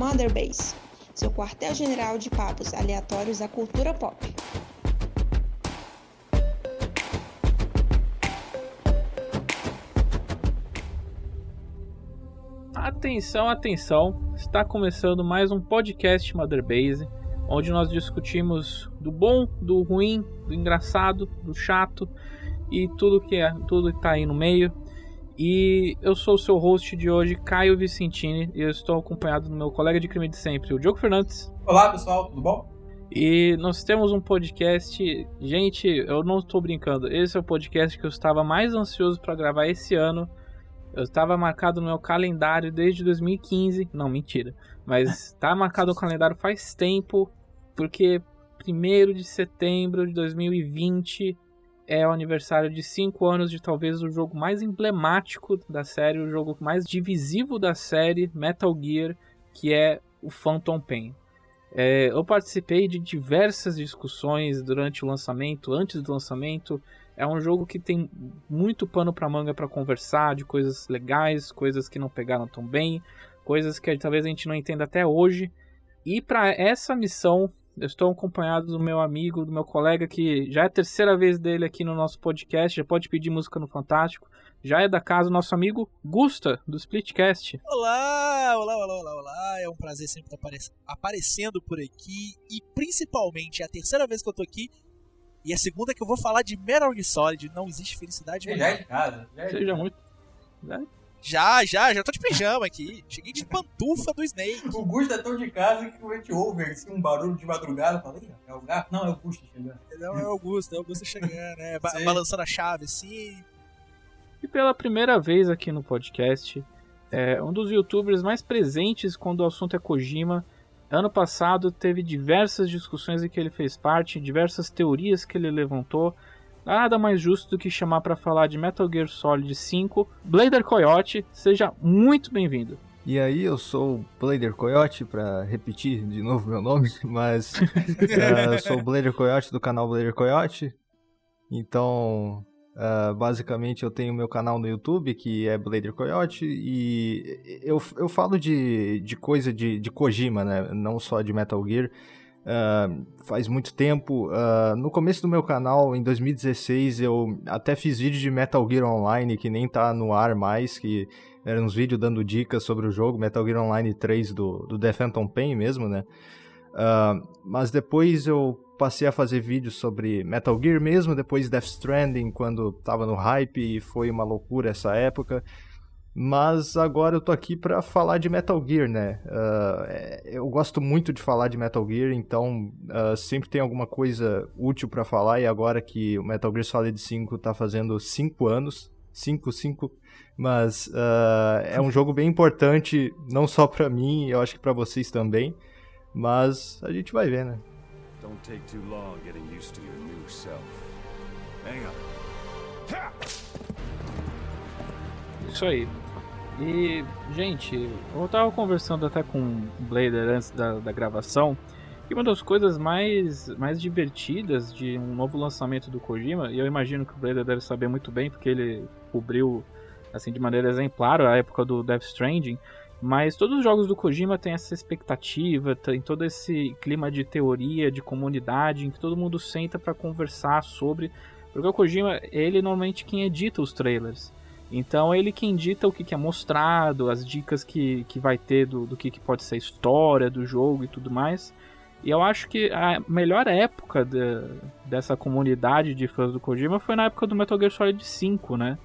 Mother Base, seu quartel-general de papos aleatórios da cultura pop. Atenção, atenção! Está começando mais um podcast Mother Base, onde nós discutimos do bom, do ruim, do engraçado, do chato e tudo que é, tudo que tá aí no meio. E eu sou o seu host de hoje, Caio Vicentini, e eu estou acompanhado do meu colega de crime de sempre, o Diogo Fernandes. Olá, pessoal, tudo bom? E nós temos um podcast, gente, eu não estou brincando, esse é o podcast que eu estava mais ansioso para gravar esse ano. Eu estava marcado no meu calendário desde 2015, não, mentira, mas está marcado no calendário faz tempo, porque 1 de setembro de 2020 é o aniversário de 5 anos de talvez o jogo mais emblemático da série, o jogo mais divisivo da série, Metal Gear, que é o Phantom Pain. É, eu participei de diversas discussões durante o lançamento, antes do lançamento. É um jogo que tem muito pano para manga para conversar, de coisas legais, coisas que não pegaram tão bem, coisas que talvez a gente não entenda até hoje. E para essa missão eu estou acompanhado do meu amigo, do meu colega, que já é a terceira vez dele aqui no nosso podcast, já pode pedir música no Fantástico. Já é da casa o nosso amigo Gusta, do Splitcast. Olá, olá, olá, olá, olá. É um prazer sempre estar aparecendo por aqui. E principalmente, é a terceira vez que eu tô aqui. E a segunda que eu vou falar de Metal Gear Solid. Não existe felicidade Já é de casa. Já é de Seja casa. muito. né? Já, já, já tô de pijama aqui. Cheguei de pantufa do Snake. O Gusto é tão de casa que a gente ouve assim, um barulho de madrugada. Fala, "Ih, é o gato? Não, é o Gusto chegando. Não, é o Augusto, é o Augusto chegando, né? Ba Sim. balançando a chave assim. E pela primeira vez aqui no podcast, é um dos youtubers mais presentes quando o assunto é Kojima. Ano passado teve diversas discussões em que ele fez parte, diversas teorias que ele levantou. Nada mais justo do que chamar para falar de Metal Gear Solid 5, Blader Coyote. Seja muito bem-vindo. E aí, eu sou o Blader Coyote, pra repetir de novo meu nome, mas eu sou o Blader Coyote do canal Blader Coyote. Então, eh, basicamente, eu tenho meu canal no YouTube, que é Blader Coyote, e eu, eu falo de, de coisa de, de Kojima, né? Não só de Metal Gear. Eh, faz muito tempo. eh, no começo do meu canal, em 2016, eu até fiz vídeo de Metal Gear Online, que nem tá no ar mais, que eram uns vídeos dando dicas sobre o jogo, Metal Gear Online 3 do, do The Phantom Pain mesmo, né? Ah, mas depois eu passei a fazer vídeos sobre Metal Gear mesmo, depois Death Stranding, quando tava no hype e foi uma loucura essa época. Mas agora eu tô aqui pra falar de Metal Gear, né? É- eu gosto muito de falar de Metal Gear, então ah, sempre tem alguma coisa útil pra falar. E agora que o Metal Gear Solid 5 tá fazendo 5 anos, 5, 5, mas ah, é um jogo bem importante, não só pra mim, eu acho que pra vocês também. Mas a gente vai ver, né? Don't take too long getting used to your new self. Hang on. Isso aí. E, gente, eu tava conversando até com o Blader antes da, da gravação. E uma das coisas mais, mais divertidas de um novo lançamento do Kojima, e eu imagino que o Blader deve saber muito bem, porque ele cobriu assim de maneira exemplar a época do Death Stranding. Mas todos os jogos do Kojima têm essa expectativa, tem todo esse clima de teoria, de comunidade, em que todo mundo senta pra conversar sobre. Porque o Kojima, ele normalmente quem edita os trailers. Então ele quem dita o que, que é mostrado, as dicas que, que vai ter do, do que, que pode ser a história do jogo e tudo mais. E eu acho que a melhor época de- dessa comunidade de fãs do Kojima foi na época do Metal Gear Solid 5, né?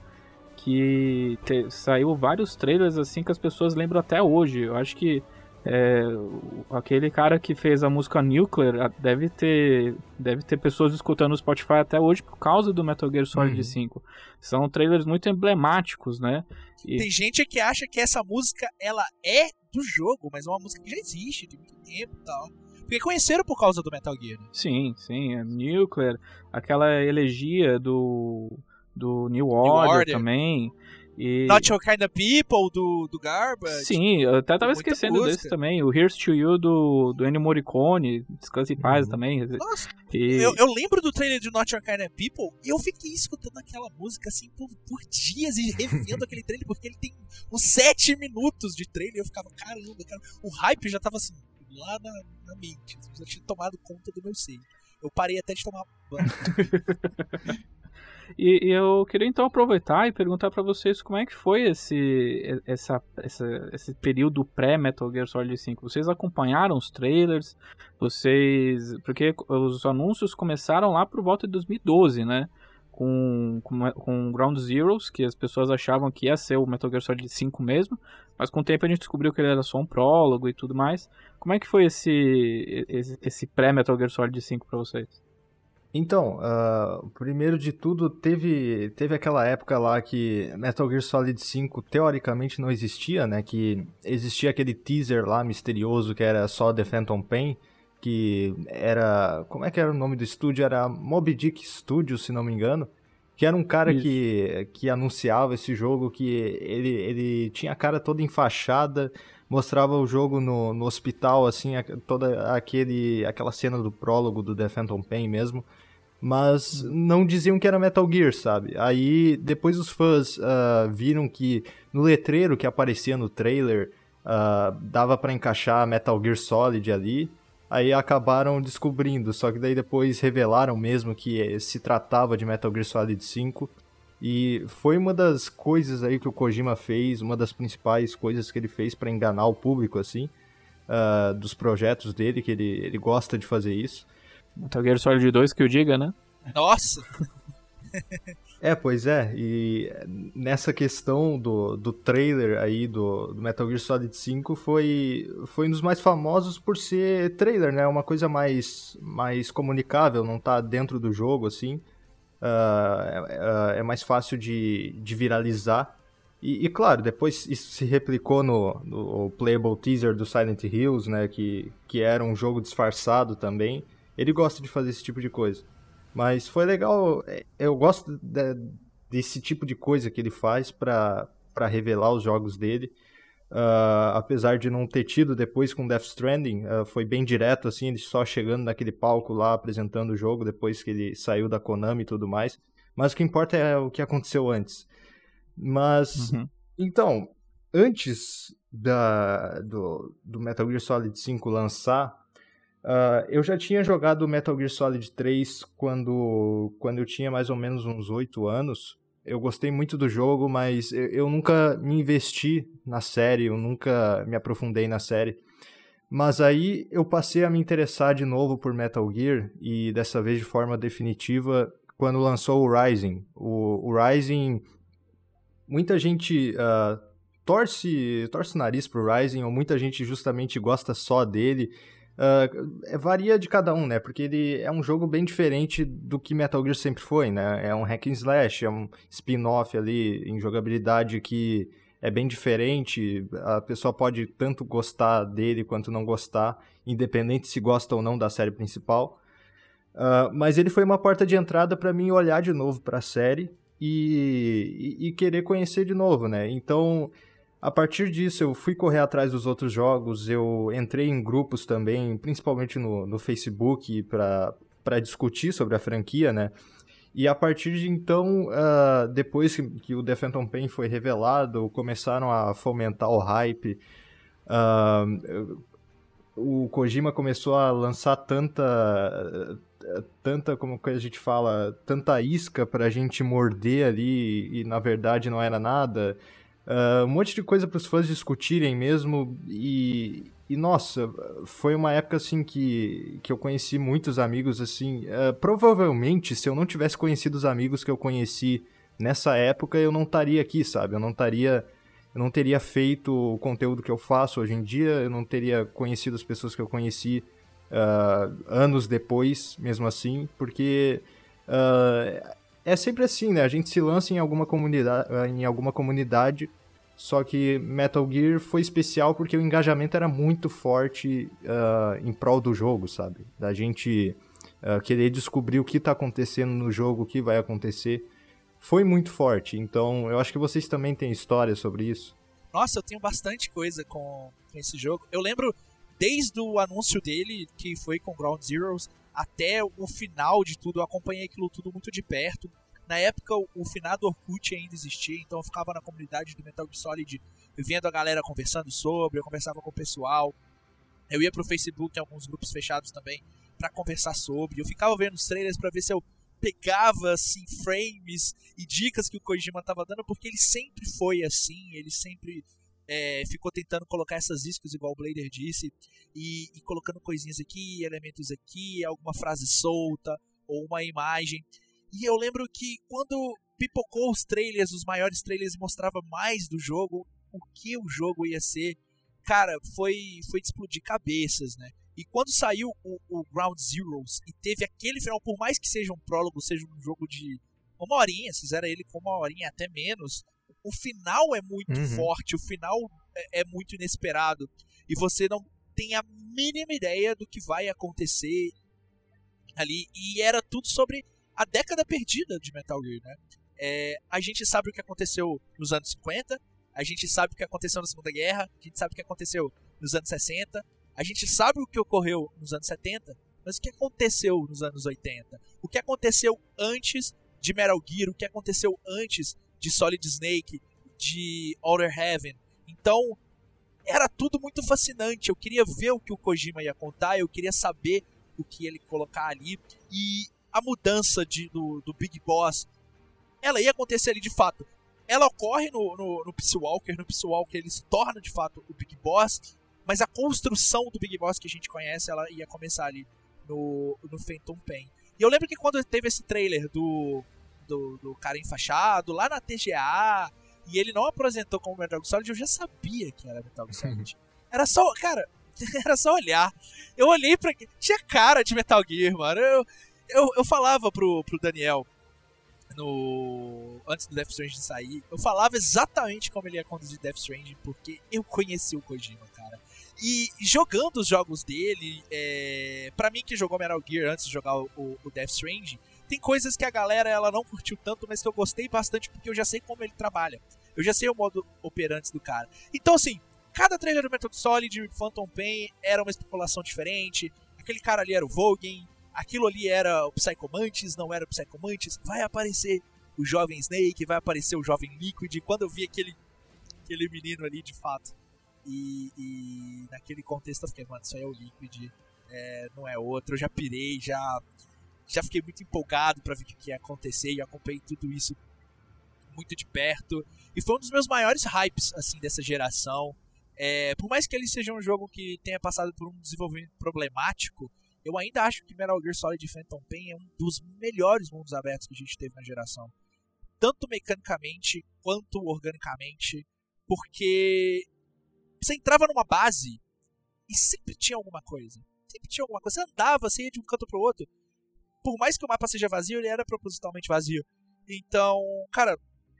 Que te- saiu vários trailers assim que as pessoas lembram até hoje. Eu acho que é, o- aquele cara que fez a música Nuclear deve ter, deve ter pessoas escutando no Spotify até hoje por causa do Metal Gear Solid Uhum. 5. São trailers muito emblemáticos, né? E- Tem gente que acha que essa música ela é do jogo, mas é uma música que já existe de muito tempo e tal. Porque conheceram por causa do Metal Gear. né? Sim, sim, é Nuclear, aquela elegia do, do New Order, Order. também. E... Not Your Kind of People, do, do Garbage. Sim, eu até tava esquecendo música. desse também. O Here's to You do, do Ennio Morricone, Descanse em Paz Uhum. também. Nossa, E... eu, eu lembro do trailer de Not Your Kind of People e eu fiquei escutando aquela música assim por, por dias e revendo aquele trailer, porque ele tem uns 7 minutos de trailer e eu ficava, caramba, cara, o hype já tava assim, lá na, na mente, assim, já tinha tomado conta do meu seio. Eu parei até de tomar banho. E, e eu queria então aproveitar e perguntar pra vocês como é que foi esse, essa, essa- esse período pré-Metal Gear Solid 5. Vocês acompanharam os trailers? Vocês. Porque os anúncios começaram lá por volta de 2012, né? Com, com, com Ground Zeroes, que as pessoas achavam que ia ser o Metal Gear Solid 5 mesmo, mas com o tempo a gente descobriu que ele era só um prólogo e tudo mais. Como é que foi esse, esse, esse pré-Metal Gear Solid 5 pra vocês? Então, ah, primeiro de tudo, teve, teve aquela época lá que Metal Gear Solid 5 teoricamente não existia, né? Que existia aquele teaser lá misterioso que era só The Phantom Pain, que era... Como é que era o nome do estúdio? Era Moby Dick Studios, se não me engano. Que era um cara Isso. que, que anunciava esse jogo, que ele, ele tinha a cara toda enfaixada, mostrava o jogo no, no hospital, assim, a- toda aquele, aquela cena do prólogo do The Phantom Pain mesmo mas não diziam que era Metal Gear, sabe? Aí depois os fãs ah, viram que no letreiro que aparecia no trailer ah, dava pra encaixar Metal Gear Solid ali. Aí acabaram descobrindo, só que daí depois revelaram mesmo que se tratava de Metal Gear Solid 5. E foi uma das coisas aí que o Kojima fez, uma das principais coisas que ele fez pra enganar o público, assim, ah, dos projetos dele, que ele, ele gosta de fazer isso. Metal Gear Solid 2 que eu diga, né? Nossa! É, pois é, e nessa questão do, do trailer aí do, do Metal Gear Solid 5 foi, foi um dos mais famosos por ser trailer, né? Uma coisa mais, mais comunicável, não tá dentro do jogo, assim. Ah, é, é mais fácil de, de viralizar. E, e, claro, depois isso se replicou no, no playable teaser do Silent Hills, né? Que, que era um jogo disfarçado também. Ele gosta de fazer esse tipo de coisa. Mas foi legal, é, eu gosto de- desse tipo de coisa que ele faz pra revelar os jogos dele. Ah, apesar de não ter tido depois com Death Stranding, ah, foi bem direto, assim, ele só chegando naquele palco lá apresentando o jogo depois que ele saiu da Konami e tudo mais. Mas o que importa é o que aconteceu antes. Mas, Uhum. então, antes da, do, do Metal Gear Solid 5 lançar, ah, eu já tinha jogado Metal Gear Solid 3 quando, quando eu tinha mais ou menos uns 8 anos. Eu gostei muito do jogo, mas eu, eu nunca me investi na série, eu nunca me aprofundei na série. Mas aí eu passei a me interessar de novo por Metal Gear, e dessa vez de forma definitiva, quando lançou o Rising. O, o Rising, muita gente ah, torce, torce o nariz pro Rising, ou muita gente justamente gosta só dele. É, varia de cada um, né? Porque ele é um jogo bem diferente do que Metal Gear sempre foi, né? É um hack and slash, é um spin-off ali em jogabilidade que é bem diferente. A pessoa pode tanto gostar dele quanto não gostar, independente se gosta ou não da série principal. Ah, mas ele foi uma porta de entrada para mim olhar de novo para a série e, e, e querer conhecer de novo, né? Então, a partir disso, eu fui correr atrás dos outros jogos, eu entrei em grupos também, principalmente no, no Facebook, para discutir sobre a franquia, né? E a partir de então, ah, depois que, que o The Phantom Pain foi revelado, começaram a fomentar o hype. ah, o Kojima começou a lançar tanta tanta como que a gente fala tanta isca pra gente morder ali e na verdade não era nada Ah, um monte de coisa para os fãs discutirem mesmo e, e nossa foi uma época assim que, que eu conheci muitos amigos assim ah, provavelmente se eu não tivesse conhecido os amigos que eu conheci nessa época eu não estaria aqui sabe? Eu não estaria eu não teria feito o conteúdo que eu faço hoje em dia eu não teria conhecido as pessoas que eu conheci ah, anos depois mesmo assim porque ah, é sempre assim, né? A gente se lança em alguma comunidade, em alguma comunidade, só que Metal Gear foi especial porque o engajamento era muito forte ah, em prol do jogo, sabe? Da gente ah, querer descobrir o que tá acontecendo no jogo, o que vai acontecer. foi muito forte. Então, eu acho que vocês também têm história sobre isso. Nossa, eu tenho bastante coisa com, com esse jogo. Eu lembro desde o anúncio dele, que foi com Ground Zeroes, até o final de tudo, eu acompanhei aquilo tudo muito de perto. Na época, o, finado Orkut ainda existia, então eu ficava na comunidade do Metal Gear Solid vendo a galera conversando sobre, eu conversava com o pessoal. Eu ia pro Facebook, em alguns grupos fechados também, para conversar sobre. Eu ficava vendo os trailers para ver se eu pegava assim frames e dicas que o Kojima tava dando, porque ele sempre foi assim, ele sempre é, ficou tentando colocar essas iscas, igual o Blader disse, e, e, colocando coisinhas aqui, elementos aqui, alguma frase solta ou uma imagem. E eu lembro que quando pipocou os trailers, os maiores trailers, mostrava mais do jogo, o que o jogo ia ser, cara, foi, foi de explodir cabeças, né? E quando saiu o, o, Ground Zeroes e teve aquele final, por mais que seja um prólogo, seja um jogo de uma horinha, fizeram ele com uma horinha até menos, o final é muito uhum. forte, o final é, é, muito inesperado. E você não tem a mínima ideia do que vai acontecer ali. E era tudo sobre a década perdida de Metal Gear, né? É, a gente sabe o que aconteceu nos anos 50, a gente sabe o que aconteceu na Segunda Guerra, a gente sabe o que aconteceu nos anos 60, a gente sabe o que ocorreu nos anos 70, mas o que aconteceu nos anos 80? O que aconteceu antes de Metal Gear? O que aconteceu antes de Solid Snake? De Outer Heaven? Então, era tudo muito fascinante. Eu queria ver o que o Kojima ia contar, eu queria saber o que ele colocar ali. E a mudança de, do, do Big Boss, ela ia acontecer ali de fato. Ela ocorre no, no, no Walker, no Peace Walker ele se torna de fato o Big Boss, mas a construção do Big Boss que a gente conhece, ela ia começar ali no, no Phantom Pain. E eu lembro que quando teve esse trailer do, do, do cara enfaixado, lá na TGA, e ele não apresentou como Metal Gear Solid, eu já sabia que era Metal Gear Solid. Era só, cara, era só olhar. Eu olhei pra. Tinha cara de Metal Gear, mano. Eu, eu, eu falava pro, pro Daniel, no antes do Death Stranding sair, eu falava exatamente como ele ia conduzir Death Stranding, porque eu conheci o Kojima, cara. E jogando os jogos dele, é... para mim que jogou Metal Gear antes de jogar o, o Death Stranding, tem coisas que a galera ela não curtiu tanto, mas que eu gostei bastante porque eu já sei como ele trabalha. Eu já sei o modo operante do cara. Então, assim, cada trailer do Metal Solid Phantom Pain era uma especulação diferente. Aquele cara ali era o Vogan, aquilo ali era o Psychomantis, não era o Psychomantis. Vai aparecer o jovem Snake, vai aparecer o jovem Liquid. Quando eu vi aquele, aquele menino ali, de fato, e, e naquele contexto eu fiquei, mano, isso aí é o Liquid, é, não é outro. Eu já pirei, já, já fiquei muito empolgado para ver o que ia acontecer e acompanhei tudo isso muito de perto. E foi um dos meus maiores hypes, assim, dessa geração. É, por mais que ele seja um jogo que tenha passado por um desenvolvimento problemático, eu ainda acho que Metal Gear Solid Phantom Pain é um dos melhores mundos abertos que a gente teve na geração. Tanto mecanicamente quanto organicamente, porque você entrava numa base e sempre tinha alguma coisa. Sempre tinha alguma coisa. Você andava, você ia de um canto pro outro. Por mais que o mapa seja vazio, ele era propositalmente vazio. Então, cara,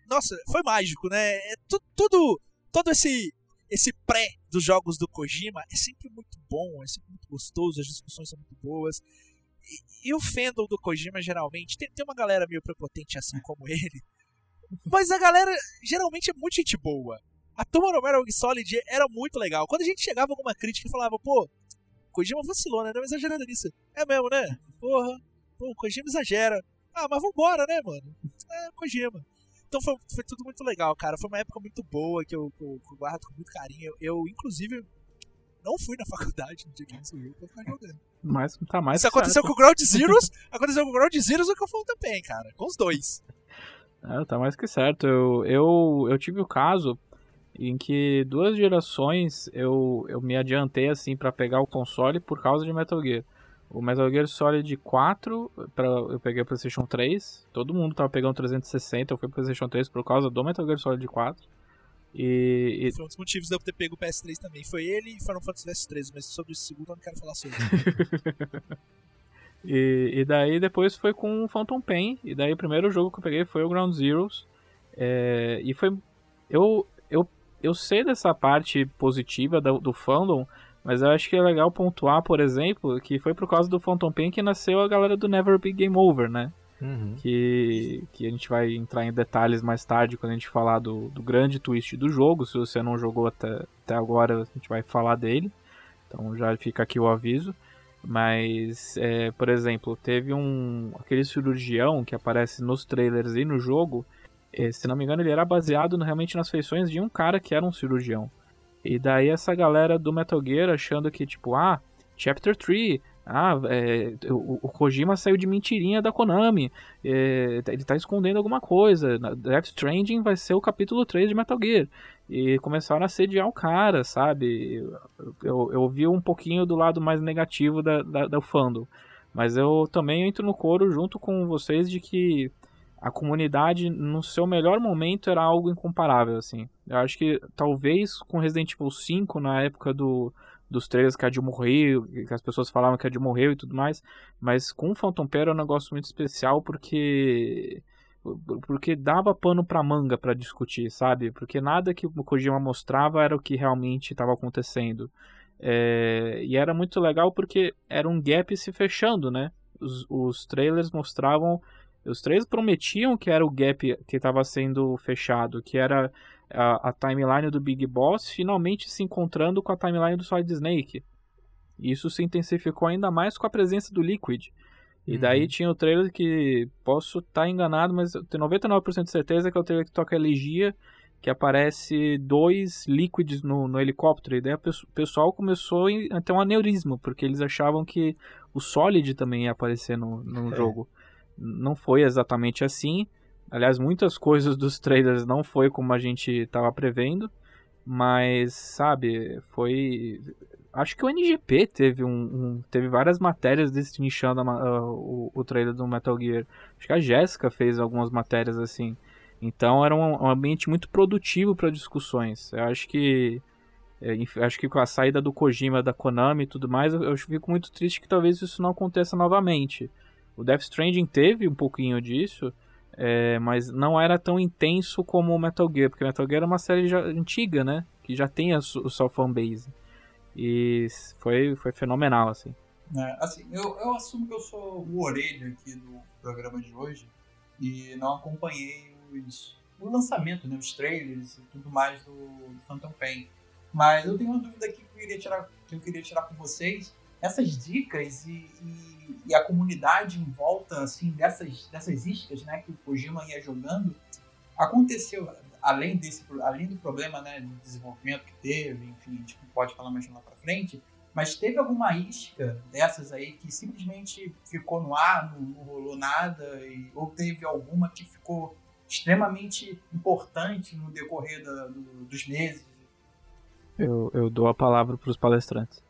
nossa, foi mágico, né? É tudo, tudo, todo esse esse pré dos jogos do Kojima é sempre muito bom, é sempre muito gostoso, as discussões são muito boas. E, e o fandom do Kojima, geralmente, tem, tem uma galera meio prepotente assim como ele, mas a galera geralmente é muito gente boa. A turma no Metal Gear Solid era muito legal. Quando a gente chegava alguma crítica e falava, pô, Kojima vacilou, né? Não exagerando nisso. É mesmo, né? Porra, pô, Kojima exagera. Ah, mas vambora, né, mano? É, Kojima. Então foi, foi tudo muito legal, cara. Foi uma época muito boa que eu, que eu, que eu guardo com muito carinho. Eu, eu, inclusive, não fui na faculdade no dia que o jogo pra ficar jogando. Mas tá mais Isso aconteceu certo. com o Ground Zeroes, aconteceu com o Ground Zeroes e com o Full também, cara. Com os dois. É, tá mais que certo. Eu, eu, eu tive o caso em que duas gerações eu, eu me adiantei assim para pegar o console por causa de Metal Gear. O Metal Gear Solid 4, pra, eu peguei o PlayStation 3. Todo mundo tava pegando 360, eu fui pro PlayStation 3 por causa do Metal Gear Solid 4. E, e... Foi um dos motivos de eu ter pego o PS3 também. Foi ele e Final Fantasy Vs 3, mas sobre o segundo eu não quero falar sobre. e, e daí depois foi com o Phantom Pain. E daí o primeiro jogo que eu peguei foi o Ground Zeroes. É, e foi. Eu, eu eu sei dessa parte positiva do, do fandom, mas eu acho que é legal pontuar, por exemplo, que foi por causa do Phantom Pain que nasceu a galera do Never Be Game Over, né? Uhum. que, que a gente vai entrar em detalhes mais tarde quando a gente falar do, do grande twist do jogo. Se você não jogou até, até agora, a gente vai falar dele. Então já fica aqui o aviso. Mas, é, por exemplo, teve um aquele cirurgião que aparece nos trailers e no jogo. é, se não me engano, ele era baseado no- realmente nas feições de um cara que era um cirurgião. E daí essa galera do Metal Gear achando que, tipo, ah, Chapter 3, ah, é, o, o Kojima saiu de mentirinha da Konami, é, ele tá escondendo alguma coisa, Death Stranding vai ser o capítulo 3 de Metal Gear. E começaram a sediar o cara, sabe? Eu, eu, eu vi um pouquinho do lado mais negativo da, da, do fandom. Mas eu também entro no coro junto com vocês de que a comunidade, no seu melhor momento, era algo incomparável, assim. Eu acho que talvez com Resident Evil 5, na época do, dos trailers que a Jill morreu, que as pessoas falavam que a Jill morreu e tudo mais, mas com Phantom Pain era um negócio muito especial porque porque dava pano pra manga pra discutir, sabe? Porque nada que o Kojima mostrava era o que realmente estava acontecendo. É, e era muito legal porque era um gap se fechando, né? Os, os trailers mostravam. Os trailers prometiam que era o gap que estava sendo fechado, que era a, a timeline do Big Boss finalmente se encontrando com a timeline do Solid Snake. Isso se intensificou ainda mais com a presença do Liquid. E daí Uhum. tinha o trailer que posso estar enganado, mas eu tenho 99% de certeza que é o trailer que toca elegia, que aparece dois líquidos no, no helicóptero. E daí o pesso- pessoal começou a ter um aneurisma, porque eles achavam que o Solid também ia aparecer no, no É. jogo. Não foi exatamente assim. Aliás, muitas coisas dos trailers não foi como a gente estava prevendo. Mas, sabe, foi. Acho que o NGP teve um, um- teve várias matérias destrinchando a o, o trailer do Metal Gear. Acho que a Jéssica fez algumas matérias assim. Então era um, um ambiente muito produtivo para discussões. Eu acho que é, acho que com a saída do Kojima da Konami e tudo mais, eu, eu fico muito triste que talvez isso não aconteça novamente. O Death Stranding teve um pouquinho disso, é, mas não era tão intenso como o Metal Gear, porque Metal Gear é uma série já antiga, né? Que já tem a o sua fanbase. E foi, foi fenomenal, assim. né? Assim, eu, eu assumo que eu sou o orelha aqui do programa de hoje e não acompanhei os, o lançamento, né, os trailers e tudo mais do, do Phantom Pain. Mas eu tenho uma dúvida aqui que eu queria tirar, que eu queria tirar com vocês. Essas dicas e, e, e a comunidade em volta assim, dessas, dessas iscas né, que o Kojima ia jogando, aconteceu, além, desse, além do problema né, de desenvolvimento que teve, enfim, a gente pode falar mais lá pra frente, mas teve alguma isca dessas aí que simplesmente ficou no ar, não, não rolou nada, e, ou teve alguma que ficou extremamente importante no decorrer da- do- dos meses? Eu, eu dou a palavra para os palestrantes.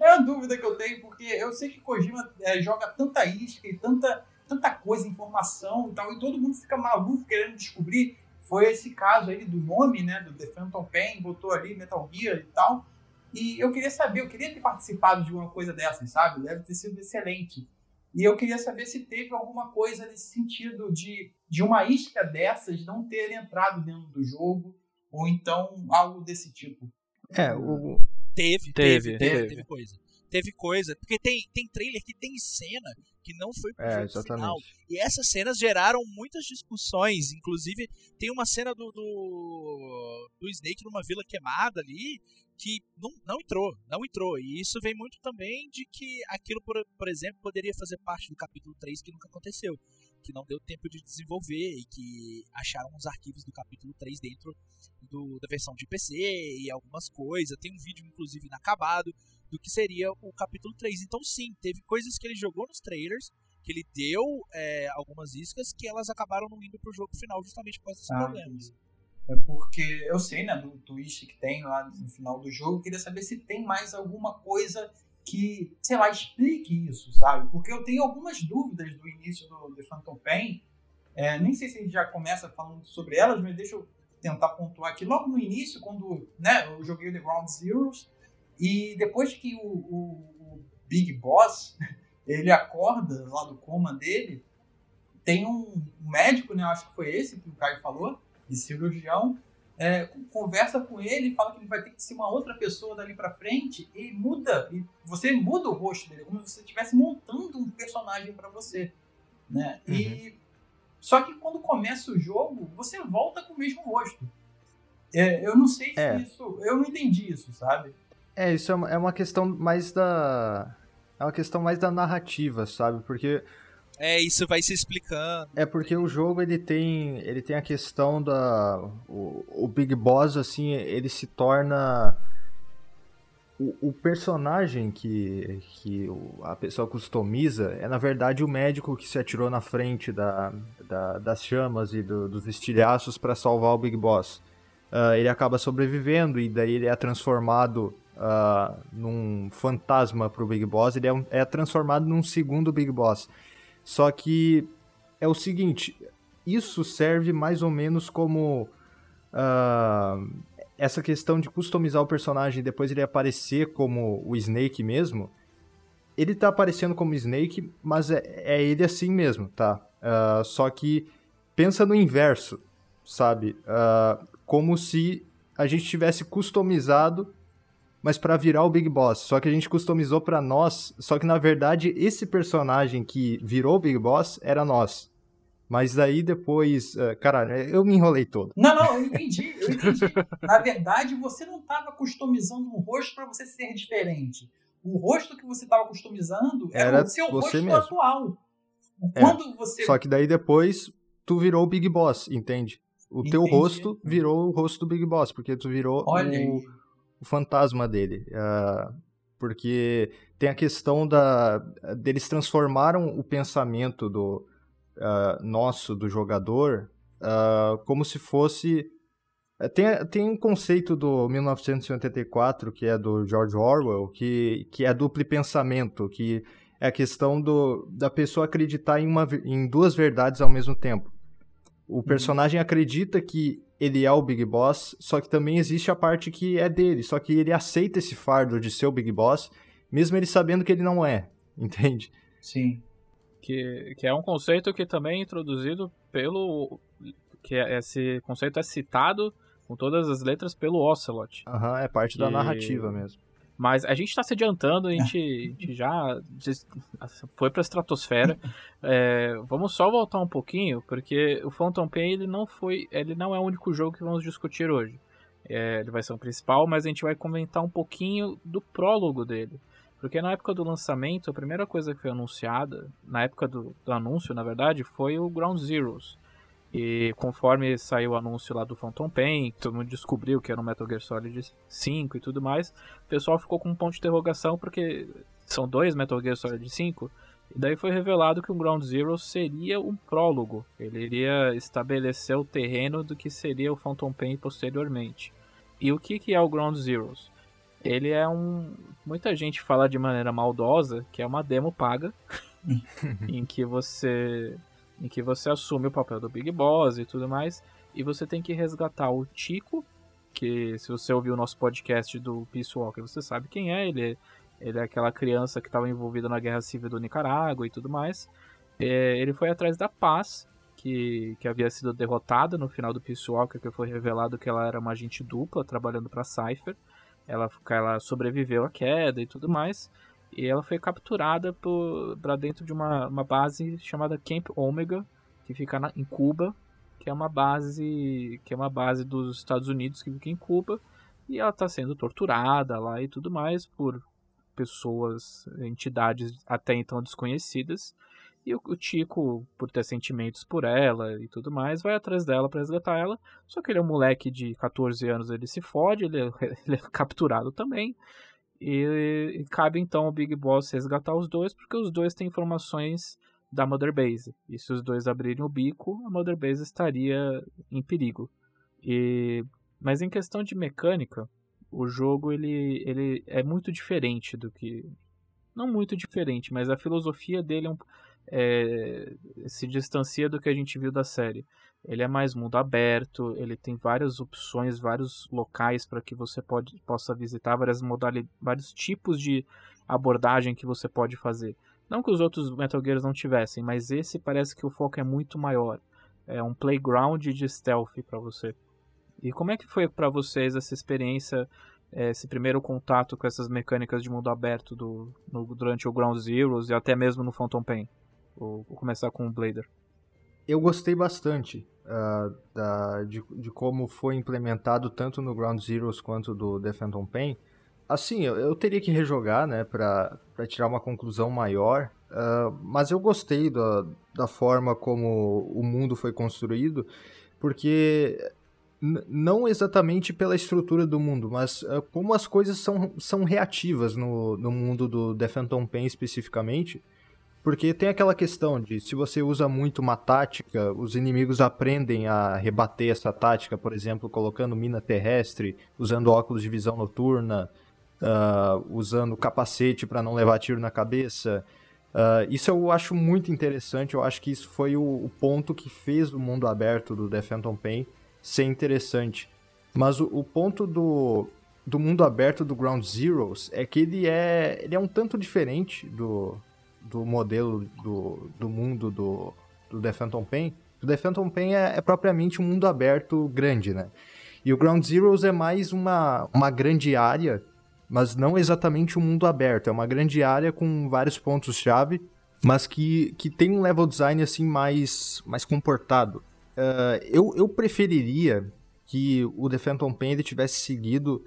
É uma dúvida que eu tenho, porque eu sei que Kojima é, joga tanta isca e tanta, tanta coisa, informação e tal, e todo mundo fica maluco querendo descobrir. Foi esse caso aí do nome, né, do The Phantom Pain, botou ali Metal Gear e tal. E eu queria saber, eu queria ter participado de uma coisa dessas, sabe? Deve ter sido excelente. E eu queria saber se teve alguma coisa nesse sentido de, de uma isca dessas não ter entrado dentro do jogo, ou então algo desse tipo. É, o, Teve, Teve, teve, teve, coisa. Teve coisa. Porque tem, tem trailer que tem cena que não foi pro é, jogo exatamente. final. E essas cenas geraram muitas discussões. Inclusive, tem uma cena do, do, do Snake numa vila queimada ali que não, não entrou, não entrou. E isso vem muito também de que aquilo, por, por exemplo, poderia fazer parte do capítulo 3 que nunca aconteceu. Que não deu tempo de desenvolver e que acharam os arquivos do capítulo 3 dentro do, da versão de PC e algumas coisas. Tem um vídeo, inclusive, inacabado do que seria o capítulo 3. Então, sim, teve coisas que ele jogou nos trailers, que ele deu é, algumas iscas, que elas acabaram não indo pro jogo final justamente por causa desses Ah, problemas. É porque eu sei, né, do twist que tem lá no final do jogo, eu queria saber se tem mais alguma coisa que, sei lá, explique isso, sabe? Porque eu tenho algumas dúvidas do início do The Phantom Pain. É, nem sei se gente já começa falando sobre elas, mas deixa eu tentar pontuar aqui. Logo no início, quando né, eu joguei o The Ground Zeroes, e depois que o, o- o Big Boss ele acorda lá do coma dele, tem um médico, né? Acho que foi esse que o Caio falou, de cirurgião, é, conversa com ele fala que ele vai ter que ser uma outra pessoa dali pra frente e muda, e você muda o rosto dele, como se você estivesse montando um personagem pra você. Né? E só que quando começa o jogo, você volta com o mesmo rosto. É, eu não sei se É. isso. Eu não entendi isso, sabe? É, isso é uma, é uma questão mais da. É uma questão mais da narrativa, sabe? Porque É, isso vai se explicando. É porque o jogo ele tem ele tem a questão da o, o Big Boss assim ele se torna o, o personagem que, que a pessoa customiza é na verdade o médico que se atirou na frente da, da- das chamas e do- dos estilhaços para salvar o Big Boss. Ah, ele acaba sobrevivendo e daí ele é transformado ah, num fantasma pro Big Boss. Ele é, um- é transformado num segundo Big Boss. Só que é o seguinte, isso serve mais ou menos como ah, essa questão de customizar o personagem e depois ele aparecer como o Snake mesmo. Ele tá aparecendo como Snake, mas é, é ele assim mesmo, tá? Ah, só que pensa no inverso, sabe? Ah, como se a gente tivesse customizado, mas pra virar o Big Boss. Só que a gente customizou pra nós, só que na verdade esse personagem que virou o Big Boss era nós. Mas daí depois, ah, caralho, eu me enrolei todo. Não, não, eu entendi, eu entendi. Na verdade, você não estava customizando um rosto para você ser diferente. O rosto que você estava customizando era, Era o seu rosto mesmo. atual. É, Quando você. Só que daí depois tu virou o Big Boss, entende? O teu Entendi. rosto virou o rosto do Big Boss, porque tu virou Olha o, aí. O fantasma dele. ah, porque tem a questão da. deles transformaram o pensamento do ah, nosso, do jogador, ah, como se fosse. eh, Tem, tem um conceito do 1984, que é do George Orwell, que, que é duplo pensamento, que é a questão do, da pessoa acreditar em, uma, em duas verdades ao mesmo tempo. O personagem acredita que ele é o Big Boss, só que também existe a parte que é dele, só que ele aceita esse fardo de ser o Big Boss, mesmo ele sabendo que ele não é, entende? Sim. que, que é um conceito que também é introduzido pelo. que é- esse conceito é citado com todas as letras pelo Ocelot. Aham, é parte da Que- narrativa mesmo. Mas a gente tá se adiantando, a gente, a gente já foi pra estratosfera. É, vamos só voltar um pouquinho, porque o Phantom Pain ele não foi. Ele não é o único jogo que vamos discutir hoje. É, ele vai ser o principal, mas a gente vai comentar um pouquinho do prólogo dele. Porque na época do lançamento, a primeira coisa que foi anunciada, na época do, do anúncio, na verdade, foi o Ground Zeroes. E conforme saiu o anúncio lá do Phantom Pain, todo mundo descobriu que era um Metal Gear Solid 5 e tudo mais, o pessoal ficou com um ponto de interrogação porque são dois Metal Gear Solid 5. E daí foi revelado que o Ground Zero seria um prólogo. Ele iria estabelecer o terreno do que seria o Phantom Pain posteriormente. E o que, que é o Ground Zeroes? Ele é um. Muita gente fala de maneira maldosa que é uma demo paga em que você em que você assume o papel do Big Boss e tudo mais, e você tem que resgatar o Tico, que se você ouviu o nosso podcast do Peace Walker, você sabe quem é, ele, ele é aquela criança que estava envolvida na guerra civil do Nicarágua e tudo mais. É, ele foi atrás da paz, que, que havia sido derrotada no final do Peace Walker, que foi revelado que ela era uma agente dupla, trabalhando para Cypher. Ela, ela sobreviveu à queda e tudo mais. E ela foi capturada para dentro de uma, uma base chamada Camp Omega, que fica na, em Cuba, que é uma base que é uma base dos Estados Unidos que fica em Cuba, e ela está sendo torturada lá e tudo mais por pessoas, entidades até então desconhecidas. E o, o Tico, por ter sentimentos por ela e tudo mais, vai atrás dela para resgatar ela. Só que ele é um moleque de 14 anos, ele se fode, ele é, ele é capturado também. E, cabe então ao Big Boss resgatar os dois, porque os dois têm informações da Mother Base. E se os dois abrirem o bico, a Mother Base estaria em perigo. E, mas em questão de mecânica, o jogo ele, ele é muito diferente do que. Não muito diferente, mas a filosofia dele é um, é, se distancia do que a gente viu da série. Ele é mais mundo aberto, ele tem várias opções, vários locais para que você pode, possa visitar, várias modalidades, vários tipos de abordagem que você pode fazer. Não que os outros Metal Gears não tivessem, mas esse parece que o foco é muito maior. É um playground de stealth para você. E como é que foi para vocês essa experiência, esse primeiro contato com essas mecânicas de mundo aberto do, no, durante o Ground Zeroes e até mesmo no Phantom Pain? Vou, vou começar com o Blader. Eu gostei bastante uh, da, de, de, como foi implementado tanto no Ground Zeroes quanto do The Phantom Pain. Assim, eu, eu teria que rejogar, né, pra tirar uma conclusão maior, uh, mas eu gostei da, da forma como o mundo foi construído, porque não exatamente pela estrutura do mundo, mas uh, como as coisas são, são reativas no, no mundo do The Phantom Pain especificamente. Porque tem aquela questão de se você usa muito uma tática, os inimigos aprendem a rebater essa tática, por exemplo, colocando mina terrestre, usando óculos de visão noturna, uh, usando capacete para não levar tiro na cabeça. Uh, isso eu acho muito interessante, eu acho que isso foi o, o, ponto que fez o mundo aberto do The Phantom Pain ser interessante. Mas o, o, ponto do, do mundo aberto do Ground Zeroes é que ele é, ele é um tanto diferente do, do modelo do, do mundo do, do The Phantom Pain. O The Phantom Pain é, é propriamente um mundo aberto grande, né? E o Ground Zeroes é mais uma, uma grande área, mas não exatamente um mundo aberto. É uma grande área com vários pontos-chave, mas que, que tem um level design assim mais, mais comportado. Uh, eu, eu preferiria que o The Phantom Pain ele tivesse seguido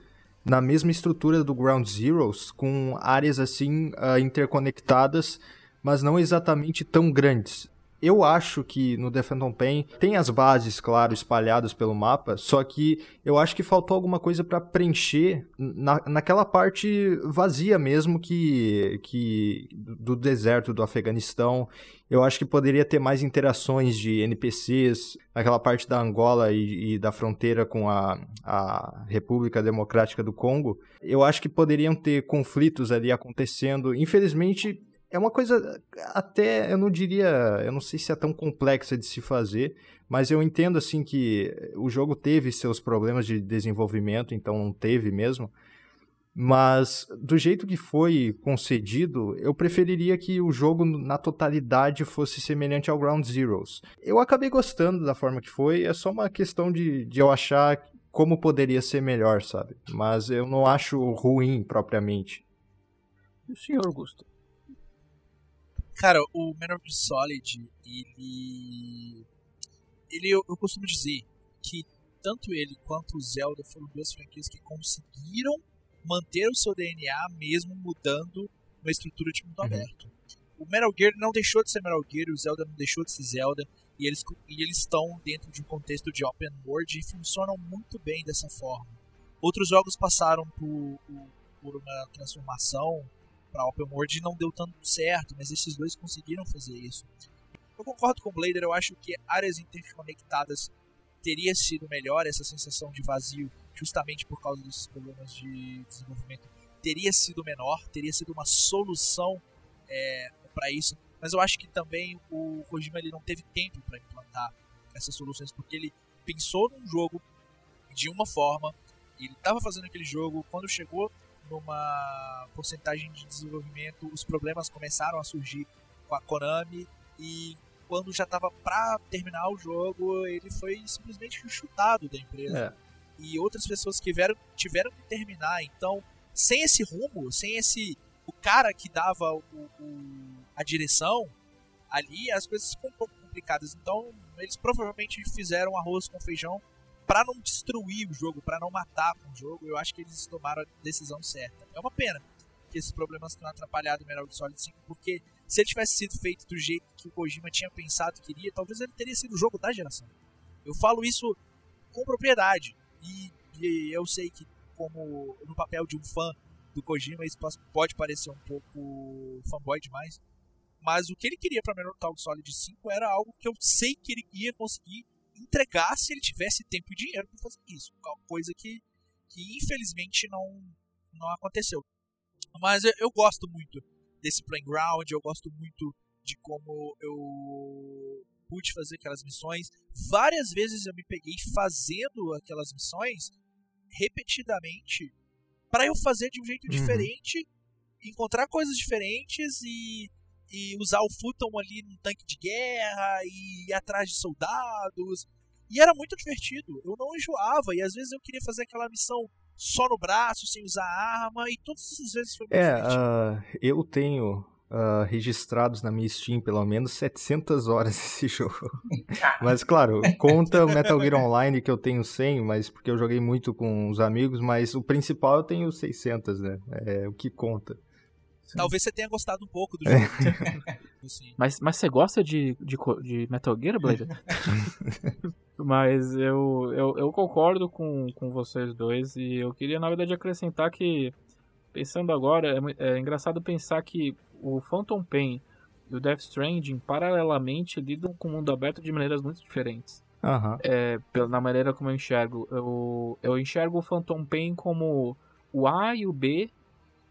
na mesma estrutura do Ground Zeroes, com áreas assim uh, interconectadas, mas não exatamente tão grandes. Eu acho que no The Phantom Pain tem as bases, claro, espalhadas pelo mapa, só que eu acho que faltou alguma coisa para preencher na, naquela parte vazia mesmo que, que do deserto do Afeganistão. Eu acho que poderia ter mais interações de NPCs naquela parte da Angola e, e da fronteira com a, a República Democrática do Congo. Eu acho que poderiam ter conflitos ali acontecendo. Infelizmente, é uma coisa até, eu não diria, eu não sei se é tão complexa de se fazer, mas eu entendo assim que o jogo teve seus problemas de desenvolvimento, então não teve mesmo. Mas do jeito que foi concedido, eu preferiria que o jogo na totalidade fosse semelhante ao Ground Zeroes. Eu acabei gostando da forma que foi, é só uma questão de, de eu achar como poderia ser melhor, sabe? Mas eu não acho ruim propriamente. E o senhor Augusto? Cara, o Metal Gear Solid, ele. Ele, eu, eu costumo dizer que tanto ele quanto o Zelda foram duas franquias que conseguiram manter o seu DNA mesmo mudando uma estrutura de mundo uhum. aberto. O Metal Gear não deixou de ser Metal Gear, o Zelda não deixou de ser Zelda, e eles, e eles estão dentro de um contexto de open world e funcionam muito bem dessa forma. Outros jogos passaram por, por, por uma transformação para Open World não deu tanto certo, mas esses dois conseguiram fazer isso. Eu concordo com o Blader, eu acho que áreas interconectadas teria sido melhor, essa sensação de vazio, justamente por causa desses problemas de desenvolvimento, teria sido menor, teria sido uma solução é, para isso. Mas eu acho que também o Kojima ele não teve tempo para implantar essas soluções, porque ele pensou num jogo de uma forma, ele estava fazendo aquele jogo, quando chegou numa porcentagem de desenvolvimento, os problemas começaram a surgir com a Konami e quando já estava para terminar o jogo, ele foi simplesmente chutado da empresa. É. E outras pessoas que tiveram, tiveram que terminar. Então, sem esse rumo, sem esse o cara que dava o, o, a direção ali, as coisas ficam um pouco complicadas. Então, eles provavelmente fizeram arroz com feijão para não destruir o jogo, para não matar o jogo, eu acho que eles tomaram a decisão certa. É uma pena que esses problemas tenham atrapalhado o Metal Gear Solid 5, porque se ele tivesse sido feito do jeito que o Kojima tinha pensado que queria, talvez ele teria sido o jogo da geração. Eu falo isso com propriedade, e, e eu sei que como no papel de um fã do Kojima isso pode parecer um pouco fanboy demais, mas o que ele queria para Metal Gear Solid 5 era algo que eu sei que ele ia conseguir entregar se ele tivesse tempo e dinheiro para fazer isso. Coisa que, que infelizmente não, não aconteceu. Mas eu, eu gosto muito desse playground, eu gosto muito de como eu pude fazer aquelas missões. Várias vezes eu me peguei fazendo aquelas missões repetidamente para eu fazer de um jeito uhum. diferente, encontrar coisas diferentes e e usar o Futon ali num tanque de guerra e ir atrás de soldados. E era muito divertido. Eu não enjoava e às vezes eu queria fazer aquela missão só no braço, sem usar arma, e todas as vezes foi muito é, uh, eu tenho uh, registrados na minha Steam pelo menos 700 horas esse jogo. mas claro, conta o Metal Gear Online que eu tenho 100, mas porque eu joguei muito com os amigos, mas o principal eu tenho 600, né? É o que conta. Talvez você tenha gostado um pouco do jogo. mas, mas você gosta de, de, de Metal Gear, Blade? mas eu, eu, eu, concordo com, com vocês dois e eu queria, na verdade, acrescentar que, pensando agora, é, é engraçado pensar que o Phantom Pain e o Death Stranding, paralelamente, lidam com o mundo aberto de maneiras muito diferentes. Uhum. É, na maneira como eu enxergo. Eu, eu enxergo o Phantom Pain como o A e o B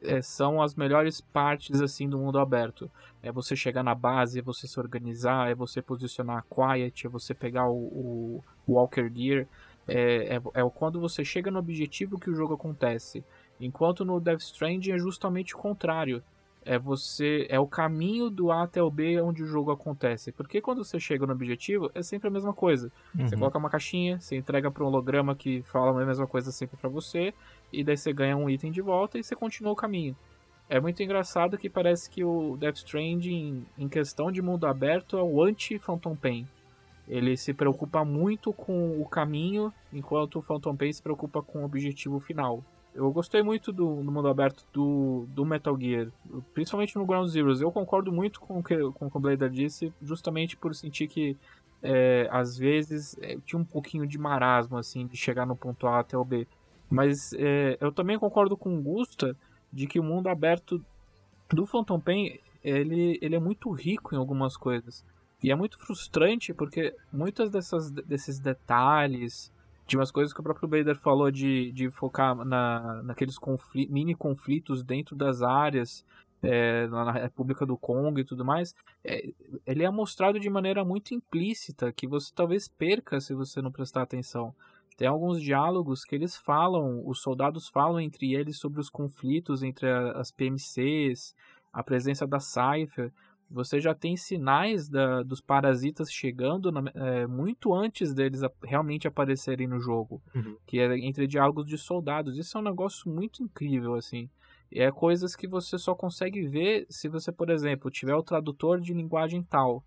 é, são as melhores partes assim do mundo aberto. É você chegar na base, é você se organizar, é você posicionar a quiet, é você pegar o, o, Walker Gear. É, é, é, quando você chega no objetivo que o jogo acontece. Enquanto no Death Stranding é justamente o contrário. É você é o caminho do A até o B onde o jogo acontece. Porque quando você chega no objetivo, é sempre a mesma coisa. Uhum. Você coloca uma caixinha, você entrega para um holograma que fala a mesma coisa sempre para você, e daí você ganha um item de volta e você continua o caminho. É muito engraçado que parece que o Death Stranding, em questão de mundo aberto, é o anti-Phantom Pain. Ele se preocupa muito com o caminho, enquanto o Phantom Pain se preocupa com o objetivo final. Eu gostei muito do, do, mundo aberto do, do Metal Gear, principalmente no Ground Zeroes. Eu concordo muito com o que, com o, que o Blader disse, justamente por sentir que é, às vezes é, tinha um pouquinho de marasmo assim de chegar no ponto A até o B. Mas é, eu também concordo com o Gusta de que o mundo aberto do Phantom Pain ele, ele é muito rico em algumas coisas. E é muito frustrante porque muitas dessas, desses detalhes, de umas coisas que o próprio Bader falou de, de focar na, naqueles mini conflitos dentro das áreas, é, na República do Congo e tudo mais, é, ele é mostrado de maneira muito implícita, que você talvez perca se você não prestar atenção. Tem alguns diálogos que eles falam, os soldados falam entre eles sobre os conflitos entre a, as PMCs, a presença da Cypher. Você já tem sinais da, dos parasitas chegando na, é, muito antes deles realmente aparecerem no jogo, uhum. que é entre diálogos de soldados. Isso é um negócio muito incrível, assim. E é coisas que você só consegue ver se você, por exemplo, tiver o tradutor de linguagem tal.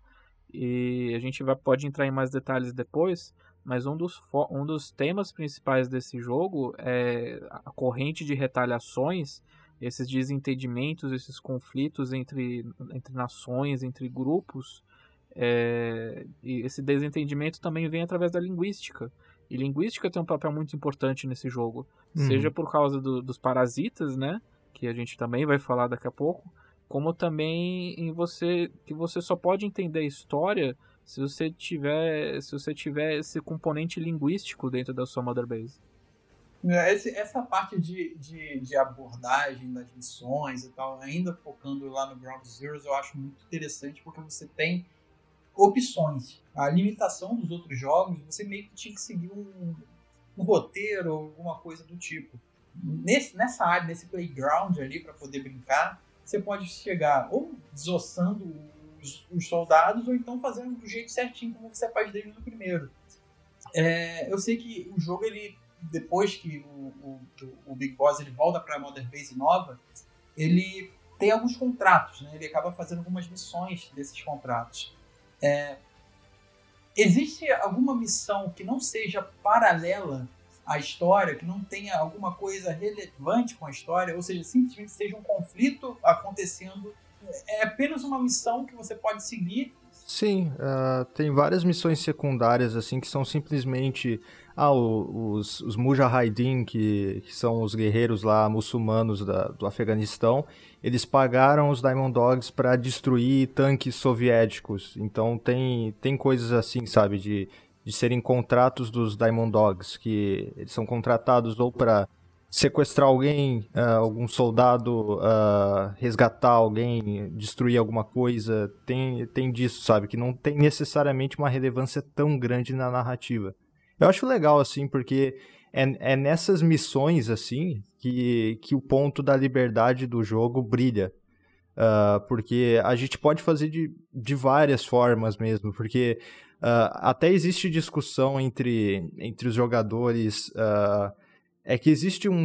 E a gente vai, pode entrar em mais detalhes depois, mas um dos, um dos temas principais desse jogo é a corrente de retaliações, esses desentendimentos, esses conflitos entre, entre nações, entre grupos. É, e esse desentendimento também vem através da linguística. E linguística tem um papel muito importante nesse jogo, uhum. seja por causa do, dos parasitas, né, que a gente também vai falar daqui a pouco, como também em você que você só pode entender a história se você tiver se você tiver esse componente linguístico dentro da sua mother base. É, esse, essa parte de, de, de, abordagem das missões e tal, ainda focando lá no Ground Zeroes, eu acho muito interessante porque você tem opções. A limitação dos outros jogos, você meio que tinha que seguir um, um roteiro ou alguma coisa do tipo. Nesse, nessa área, nesse playground ali, para poder brincar, você pode chegar ou desossando os, os, soldados, ou então fazendo do jeito certinho como você faz desde o primeiro. É, eu sei que o jogo, ele depois que o, o, o Big Boss ele volta para a Modern Base nova, ele tem alguns contratos, né? ele acaba fazendo algumas missões desses contratos. É, existe alguma missão que não seja paralela à história, que não tenha alguma coisa relevante com a história, ou seja, simplesmente seja um conflito acontecendo é apenas uma missão que você pode seguir. Sim, uh, tem várias missões secundárias assim que são simplesmente ah, os, os Mujahideen, que, que são os guerreiros lá muçulmanos da, do Afeganistão, eles pagaram os Diamond Dogs para destruir tanques soviéticos. Então tem, tem coisas assim, sabe, de, de serem contratos dos Diamond Dogs, que eles são contratados ou para sequestrar alguém, uh, algum soldado, uh, resgatar alguém, destruir alguma coisa, tem, tem disso, sabe? Que não tem necessariamente uma relevância tão grande na narrativa. Eu acho legal, assim, porque é, é nessas missões, assim, que, que o ponto da liberdade do jogo brilha. Uh, porque a gente pode fazer de, de várias formas mesmo, porque até existe discussão entre, entre os jogadores é que existe um,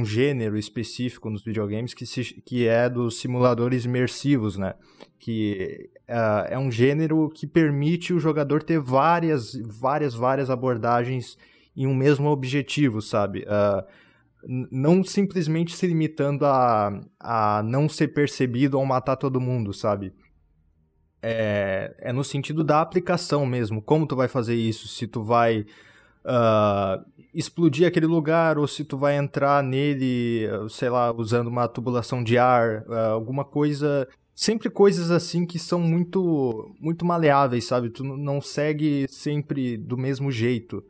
um gênero específico nos videogames que, se, que é dos simuladores imersivos, né? Que uh, é um gênero que permite o jogador ter várias, várias, várias abordagens em um mesmo objetivo, sabe? Uh, não simplesmente se limitando a, a não ser percebido ou matar todo mundo, sabe? É, é no sentido da aplicação mesmo. Como tu vai fazer isso? Se tu vai uh, explodir aquele lugar ou se tu vai entrar nele, sei lá, usando uma tubulação de ar, uh, alguma coisa. Sempre coisas assim que são muito, muito maleáveis, sabe? Tu não segue sempre do mesmo jeito.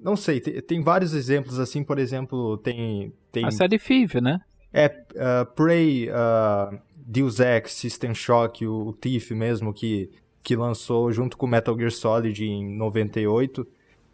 Não sei, tem, tem vários exemplos assim, por exemplo, tem. tem... A série Thief, né? É, uh, Prey, uh, Deus Ex, System Shock, o, o Thief mesmo, que, que lançou junto com Metal Gear Solid em 98.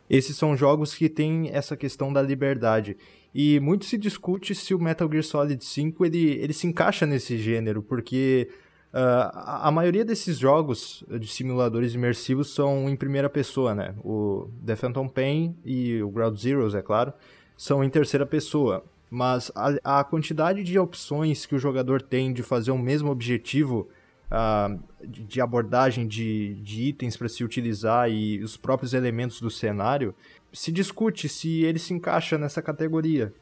Esses são jogos que têm essa questão da liberdade. E muito se discute se o Metal Gear Solid 5 ele, ele se encaixa nesse gênero, porque Uh, a, maioria desses jogos de simuladores imersivos são em primeira pessoa, né? O The Phantom Pain e o Ground Zeroes, é claro, são em terceira pessoa. Mas a, a quantidade de opções que o jogador tem de fazer o mesmo objetivo uh, de, abordagem de, de itens para se utilizar e os próprios elementos do cenário, se discute se ele se encaixa nessa categoria.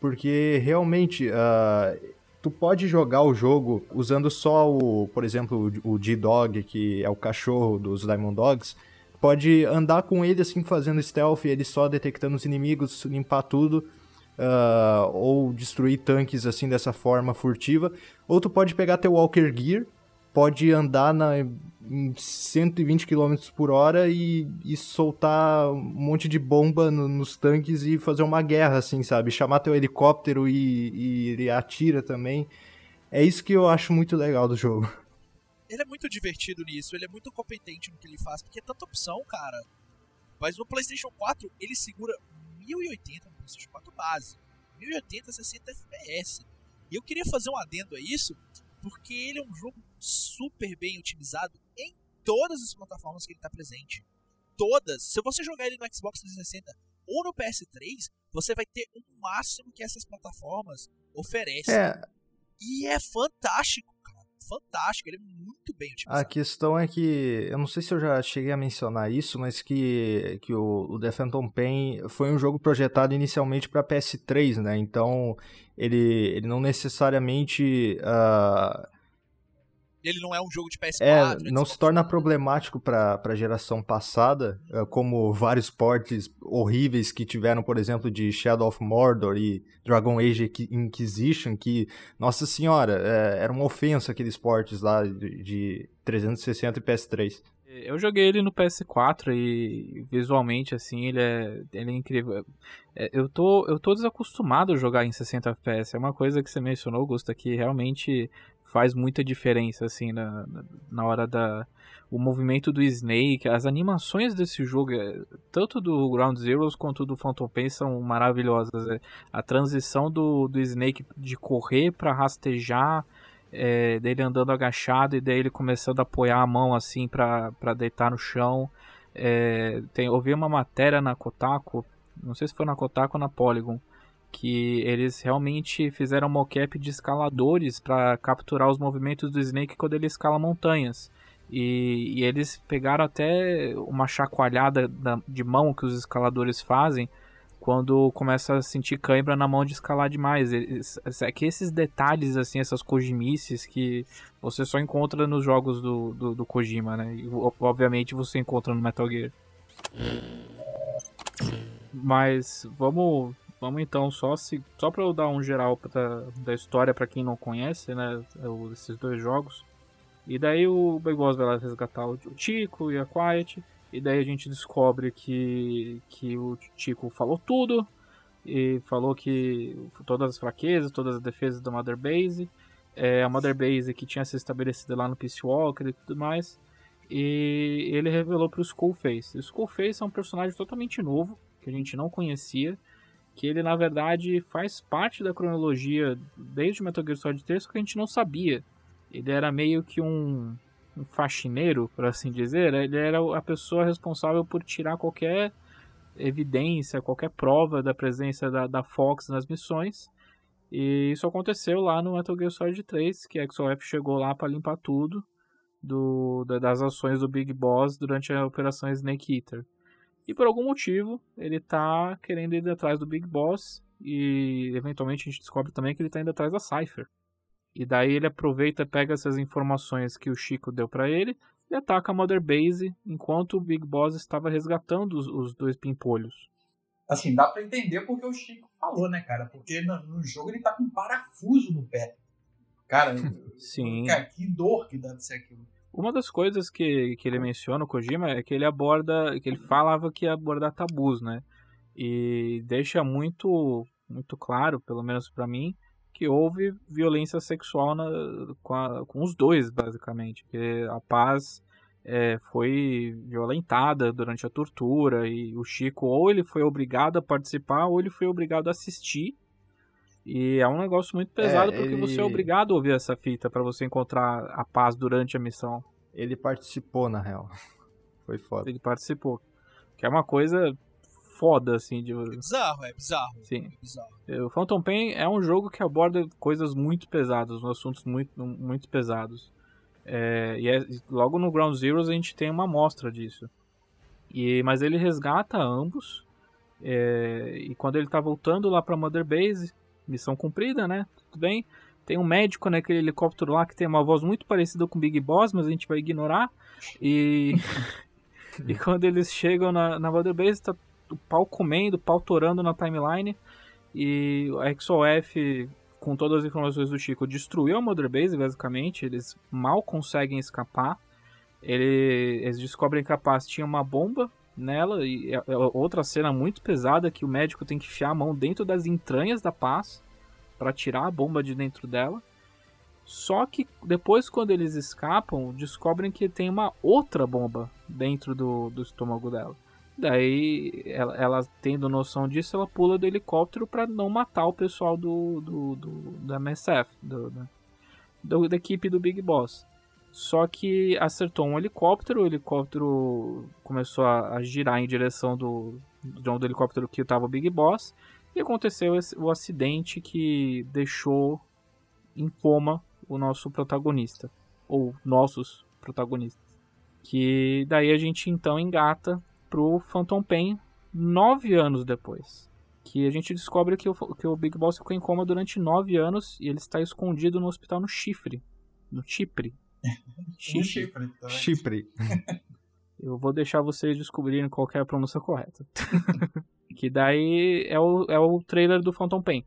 Porque realmente uh, tu pode jogar o jogo usando só o, por exemplo, o D-Dog, que é o cachorro dos Diamond Dogs. Pode andar com ele assim, fazendo stealth, ele só detectando os inimigos, limpar tudo. Uh, ou destruir tanques assim dessa forma furtiva. Ou tu pode pegar teu Walker Gear, pode andar na, em 120 km por hora e, e soltar um monte de bomba no, nos tanques e fazer uma guerra, assim, sabe? Chamar teu helicóptero e, e atira também. É isso que eu acho muito legal do jogo. Ele é muito divertido nisso, ele é muito competente no que ele faz, porque é tanta opção, cara. Mas no PlayStation 4 ele segura 1080 no PlayStation 4 base, 1080 60 FPS. E eu queria fazer um adendo a isso, porque ele é um jogo super bem otimizado em todas as plataformas que ele está presente. Todas. Se você jogar ele no Xbox 360 ou no PS3, você vai ter o máximo que essas plataformas oferecem. É. E é fantástico, cara. Fantástico, ele é muito bem otimizado. A questão é que, eu não sei se eu já cheguei a mencionar isso, mas que, que o, o The Phantom Pain foi um jogo projetado inicialmente para PS3, né? Então, ele, ele não necessariamente. Uh, ele não é um jogo de PS4. É, não se torna problemático para a geração passada, é, como vários portes horríveis que tiveram, por exemplo, de Shadow of Mordor e Dragon Age Inquisition, que, nossa senhora, é, era uma ofensa aqueles portes lá de, de 360 e PS3. Eu joguei ele no PS4 e visualmente assim ele é, ele é incrível. É, eu tô, eu tô desacostumado a jogar em 60 FPS. É uma coisa que você mencionou, Gusta, que realmente faz muita diferença assim na, na hora da o movimento do Snake, as animações desse jogo, é, tanto do Ground Zeroes quanto do Phantom Pain são maravilhosas. É, a transição do, do Snake de correr para rastejar, é, dele andando agachado e daí ele começando a apoiar a mão assim para deitar no chão. É, tem, eu vi uma matéria na Kotaku, não sei se foi na Kotaku ou na Polygon, que eles realmente fizeram mocap de escaladores para capturar os movimentos do Snake quando ele escala montanhas. E, e eles pegaram até uma chacoalhada da, de mão que os escaladores fazem quando começa a sentir cãibra na mão de escalar demais. É que esses detalhes, assim, essas kojimices que você só encontra nos jogos do, do, do Kojima, né? E, obviamente você encontra no Metal Gear. Mas vamos Vamos então só se só para eu dar um geral pra, da história para quem não conhece, né, esses dois jogos. E daí o Begoz vai lá resgatar o Tico e a Quiet, e daí a gente descobre que que o Tico falou tudo e falou que todas as fraquezas, todas as defesas da Mother Base, é, a Mother Base que tinha se estabelecido lá no Peace Walker e tudo mais. E ele revelou para o Skullface. O Skullface é um personagem totalmente novo que a gente não conhecia que ele na verdade faz parte da cronologia desde Metal Gear Solid 3, que a gente não sabia. Ele era meio que um, um faxineiro, por assim dizer. Ele era a pessoa responsável por tirar qualquer evidência, qualquer prova da presença da, da Fox nas missões. E isso aconteceu lá no Metal Gear Solid 3, que a XOF chegou lá para limpar tudo do, das ações do Big Boss durante a operação Snake Eater. E por algum motivo, ele tá querendo ir atrás do Big Boss e eventualmente a gente descobre também que ele tá indo atrás da Cypher. E daí ele aproveita, pega essas informações que o Chico deu para ele e ataca a Mother Base enquanto o Big Boss estava resgatando os, os dois pimpolhos. Assim, dá para entender porque o Chico falou, né, cara? Porque no, no, jogo ele tá com um parafuso no pé. Cara, Sim. Cara, que dor que deve ser aquilo. Uma das coisas que, que ele menciona, o Kojima, é que ele aborda, que ele falava que ia abordar tabus, né? E deixa muito, muito claro, pelo menos para mim, que houve violência sexual na, com, a, com, os dois, basicamente. Que a paz é, foi violentada durante a tortura e o Chico ou ele foi obrigado a participar ou ele foi obrigado a assistir. E é um negócio muito pesado é, porque ele... você é obrigado a ouvir essa fita para você encontrar a paz durante a missão. Ele participou, na real. Foi foda. Ele participou. Que é uma coisa foda, assim. De... É bizarro, é bizarro. Sim. É bizarro. O Phantom Pain é um jogo que aborda coisas muito pesadas, assuntos muito, muito pesados. É, e é, logo no Ground Zeroes a gente tem uma amostra disso. E, mas ele resgata ambos. É, e quando ele tá voltando lá pra Mother Base, missão cumprida, né? Tudo bem. Tem um médico naquele helicóptero lá que tem uma voz muito parecida com o Big Boss, mas a gente vai ignorar. E. e quando eles chegam na, na Mother Base, tá o pau comendo, o pau torando na timeline. E a XOF, com todas as informações do Chico, destruiu a Mother Base, basicamente. Eles mal conseguem escapar. Ele, eles descobrem que a Paz tinha uma bomba nela. E é, é outra cena muito pesada que o médico tem que enfiar a mão dentro das entranhas da Paz para tirar a bomba de dentro dela. Só que depois, quando eles escapam, descobrem que tem uma outra bomba dentro do, do estômago dela. Daí, ela, ela, tendo noção disso, ela pula do helicóptero para não matar o pessoal do, do, do da MSF, do, da equipe do Big Boss. Só que acertou um helicóptero, o helicóptero começou a, girar em direção do, do, do helicóptero que estava o Big Boss. E aconteceu esse, o acidente que deixou em coma o nosso protagonista. Ou nossos protagonistas. Que daí a gente então engata pro Phantom Pain nove anos depois. Que a gente descobre que o, que o Big Boss ficou em coma durante nove anos e ele está escondido no hospital no Chifre. No Chipre. Chifre. Chipre. Eu vou deixar vocês descobrirem qual é a pronúncia correta. que daí é o, é o trailer do Phantom Pain.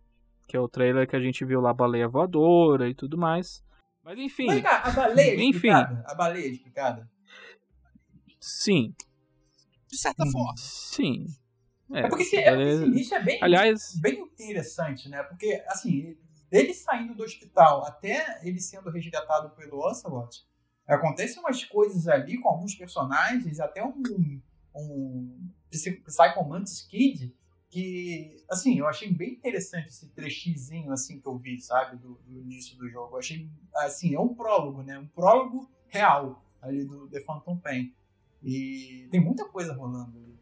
Que é o trailer que a gente viu lá, a baleia voadora e tudo mais. Mas enfim. Mas, cara, a baleia enfim. explicada. A baleia explicada. Sim, de certa forma. Sim. É, é porque, se, é, porque isso é bem, Aliás... bem interessante, né? Porque, assim, dele saindo do hospital até ele sendo resgatado pelo Ocelot, acontecem umas coisas ali com alguns personagens, até um, um Psycho Mantis Kid, que, assim, eu achei bem interessante esse trechizinho, assim, que eu vi, sabe, do, do, início do jogo. Eu achei, assim, é um prólogo, né? Um prólogo real ali do The Phantom Pain. E tem muita coisa rolando ali.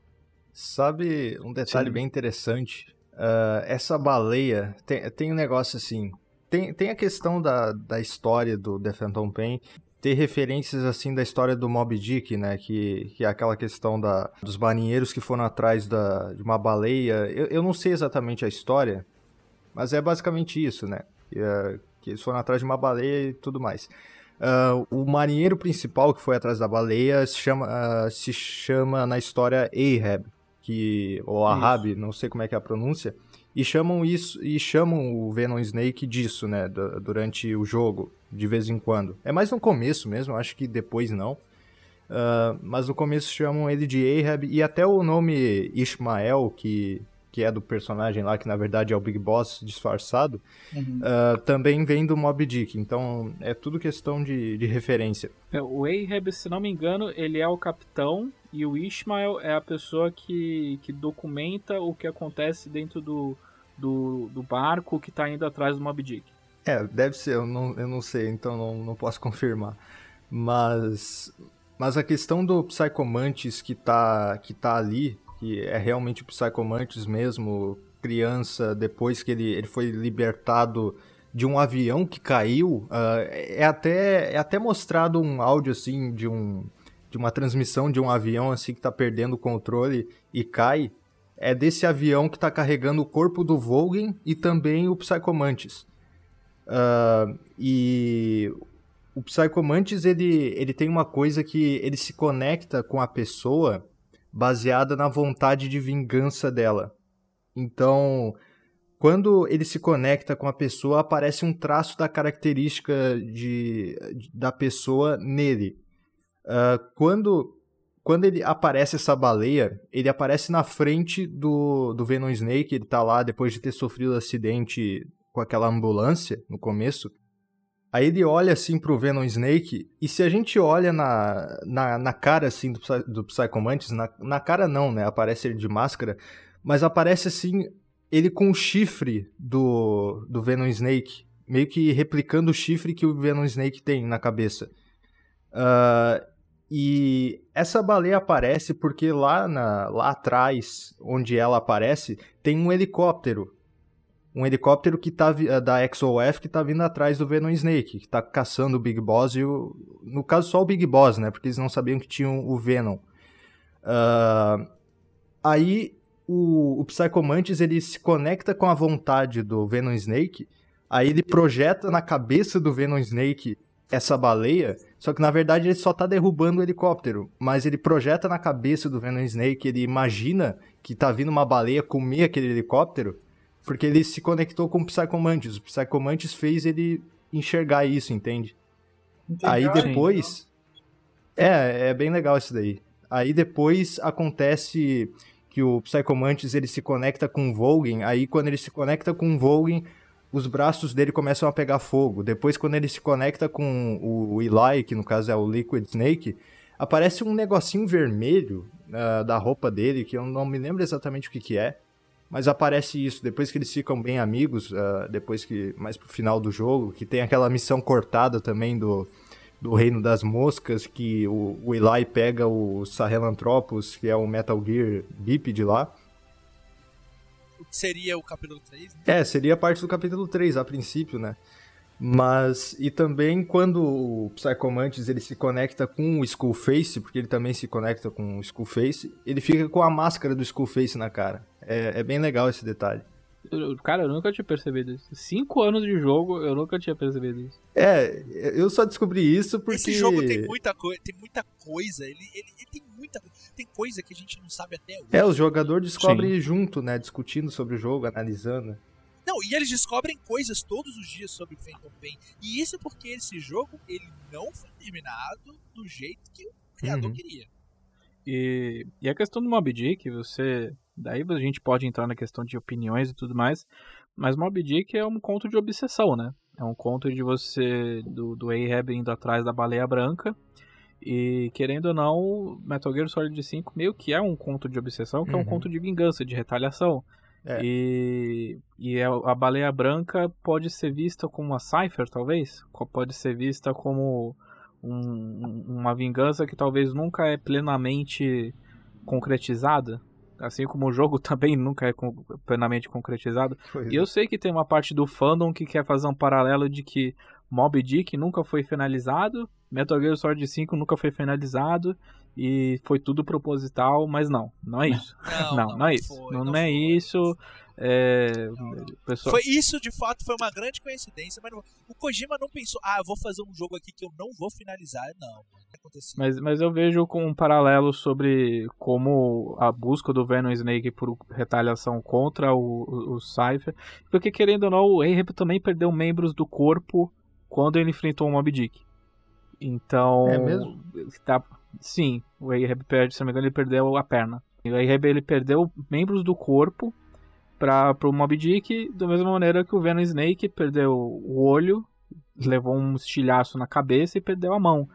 Sabe um detalhe Sim. bem interessante? Uh, essa baleia tem, tem um negócio assim. Tem, tem a questão da, da história do The Phantom Pain, ter referências assim da história do Moby Dick, né? Que, que é aquela questão da, dos marinheiros que foram atrás da, de uma baleia. Eu, eu não sei exatamente a história, mas é basicamente isso, né? Que, uh, que eles foram atrás de uma baleia e tudo mais. Uh, o marinheiro principal que foi atrás da baleia se chama, uh, se chama na história Ahab, que ou Ahab, não sei como é que é a pronúncia, e chamam isso e chamam o Venom Snake disso, né, durante o jogo, de vez em quando. É mais no começo mesmo, acho que depois não. Uh, mas no começo chamam ele de Ahab e até o nome Ishmael, que que é do personagem lá, que na verdade é o Big Boss disfarçado, uhum. uh, também vem do Mob Dick. Então é tudo questão de, de referência. É, o Ahab, se não me engano, ele é o capitão e o Ishmael é a pessoa que, que documenta o que acontece dentro do, do, do barco que está indo atrás do Mob Dick. É, deve ser, eu não, eu não sei, então não, não posso confirmar. Mas, mas a questão do Psychomantis que tá, que tá ali que é realmente o Psycho Mantis mesmo, criança, depois que ele, ele foi libertado de um avião que caiu. Uh, é, até, é até mostrado um áudio assim de um de uma transmissão de um avião assim que tá perdendo o controle e cai. É desse avião que tá carregando o corpo do Volgen e também o Psycho Mantis. Uh, e o Psycho Mantis, ele, ele tem uma coisa que ele se conecta com a pessoa baseada na vontade de vingança dela. Então, quando ele se conecta com a pessoa, aparece um traço da característica de, da pessoa nele. Uh, quando, quando ele aparece essa baleia, ele aparece na frente do, do Venom Snake, ele tá lá depois de ter sofrido um acidente com aquela ambulância no começo. Aí ele olha assim pro Venom Snake, e se a gente olha na, na, na cara assim do, do Psycho Mantis, na, na cara não, né? Aparece ele de máscara, mas aparece assim ele com o chifre do, do Venom Snake, meio que replicando o chifre que o Venom Snake tem na cabeça. Uh, e essa baleia aparece porque lá, na, lá atrás, onde ela aparece, tem um helicóptero um helicóptero que tá eh, da XOF que tá vindo atrás do Venom Snake, que tá caçando o Big Boss e o, no caso só o Big Boss, né? Porque eles não sabiam que tinham o Venom. Uh, aí o, o ele se conecta com a vontade do Venom Snake, aí ele projeta na cabeça do Venom Snake essa baleia, só que na verdade ele só tá derrubando o helicóptero, mas ele projeta na cabeça do Venom Snake, ele imagina que tá vindo uma baleia comer aquele helicóptero, porque ele se conectou com o Psychomantis. O Psychomantis fez ele enxergar isso, entende? Aí depois. É, é bem legal isso daí. Aí depois acontece que o Psychomantis ele se conecta com o Volgin. Aí quando ele se conecta com o Volgin, os braços dele começam a pegar fogo. Depois, quando ele se conecta com o Eli, que no caso é o Liquid Snake, aparece um negocinho vermelho uh, da roupa dele, que eu não me lembro exatamente o que, que é. Mas aparece isso, depois que eles ficam bem amigos, uh, depois que. mais pro final do jogo, que tem aquela missão cortada também do, do Reino das Moscas, que o, o Eli pega o Sahelanthropus, que é o Metal Gear Biped lá. Seria o capítulo 3? Né? É, seria parte do capítulo 3, a princípio, né? Mas, e também quando o Psychomantis ele se conecta com o Skullface, porque ele também se conecta com o Skullface, ele fica com a máscara do Skullface na cara. É, é bem legal esse detalhe. Cara, eu nunca tinha percebido isso. Cinco anos de jogo, eu nunca tinha percebido isso. É, eu só descobri isso porque. Esse jogo tem muita, co tem muita coisa. Ele, ele, ele, tem Tem coisa que a gente não sabe até hoje. É, o jogador descobre Sim. junto, né? Discutindo sobre o jogo, analisando. Não, e eles descobrem coisas todos os dias sobre Phantom Pain. E isso porque esse jogo, ele não foi terminado do jeito que o criador uhum. queria. E, e a questão do Mob Dick, você Daí a gente pode entrar na questão de opiniões e tudo mais. Mas Mob Dick é um conto de obsessão, né? É um conto de você, do, do Ahab indo atrás da baleia branca. E querendo ou não, Metal Gear Solid 5 meio que é um conto de obsessão, que uhum. é um uhum. conto de vingança, de retaliação. É. E, e é, a baleia branca pode ser vista como uma cipher, talvez? Pode ser vista como um, uma vingança que talvez nunca é plenamente concretizada assim como o jogo também nunca é plenamente concretizado. Pois e é. eu sei que tem uma parte do fandom que quer fazer um paralelo de que Mob Dick nunca foi finalizado, Metal Gear Solid 5 nunca foi finalizado e foi tudo proposital, mas não, não é isso. Não, não, não, não é isso. Foi, não, não, é isso. É, pessoal... Foi isso, de fato, foi uma grande coincidência, mas o Kojima não pensou, ah, eu vou fazer um jogo aqui que eu não vou finalizar, não. Mas, mas eu vejo com um paralelo sobre como a busca do Venom Snake por retaliação contra o, o, o Cypher, porque querendo ou não, o Ahab também perdeu membros do corpo quando ele enfrentou o Mob Dick. Então. É mesmo? Tá, sim, o Ahab perde, se não me engano, ele perdeu a perna. O Ahab ele perdeu membros do corpo para o Mob Dick, da mesma maneira que o Venom Snake perdeu o olho, levou um estilhaço na cabeça e perdeu a mão.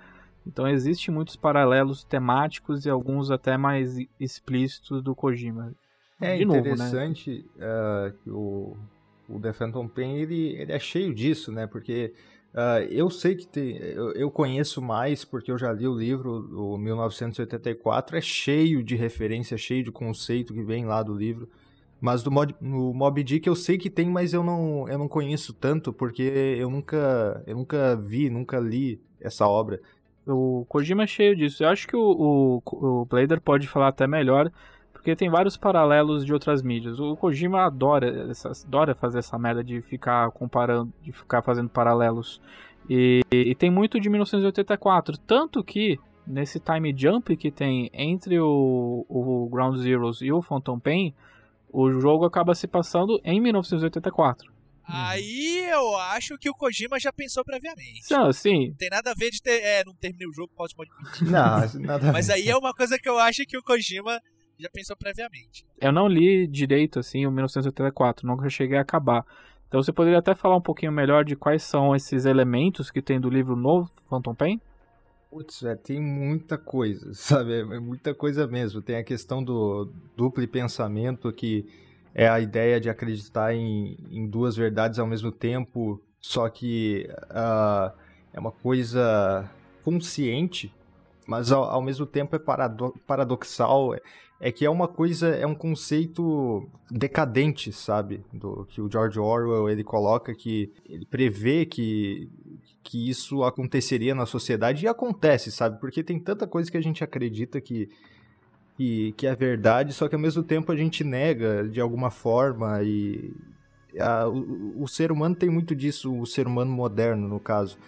Então existem muitos paralelos temáticos e alguns até mais explícitos do Kojima. É De interessante novo, né? uh, que o, o The Phantom Pain ele, ele é cheio disso, né? Porque Uh, eu sei que tem. Eu, eu, conheço mais porque eu já li o livro, o 1984, é cheio de referência, cheio de conceito que vem lá do livro. Mas do Mob, no Mob Dick eu sei que tem, mas eu não, eu não conheço tanto porque eu nunca, eu nunca vi, nunca li essa obra. O Kojima é cheio disso. Eu acho que o, o, o Blader pode falar até melhor, porque tem vários paralelos de outras mídias. O Kojima adora, essa, adora fazer essa merda de ficar comparando, de ficar fazendo paralelos. E, e tem muito de 1984. Tanto que nesse time jump que tem entre o, o Ground Zeroes e o Phantom Pain, o jogo acaba se passando em 1984. Aí eu acho que o Kojima já pensou previamente. Não, sim. Não tem nada a ver de ter. É, não terminei o jogo, pode pode Não, nada Mas aí é uma coisa que eu acho que o Kojima já pensou previamente. Eu não li direito, assim, o 1984, nunca cheguei a acabar. Então você poderia até falar um pouquinho melhor de quais são esses elementos que tem do livro novo, Phantom Pain? Putz, é, tem muita coisa, sabe? É, é muita coisa mesmo. Tem a questão do duplo pensamento, que é a ideia de acreditar em, em duas verdades ao mesmo tempo, só que uh, é uma coisa consciente, mas ao, ao mesmo tempo é parado paradoxal. É, que é uma coisa, é um conceito decadente, sabe? Do que o George Orwell ele coloca que ele prevê que que isso aconteceria na sociedade e acontece, sabe? Porque tem tanta coisa que a gente acredita que que, que é verdade, só que ao mesmo tempo a gente nega de alguma forma e a, o, o ser humano tem muito disso, o ser humano moderno no caso.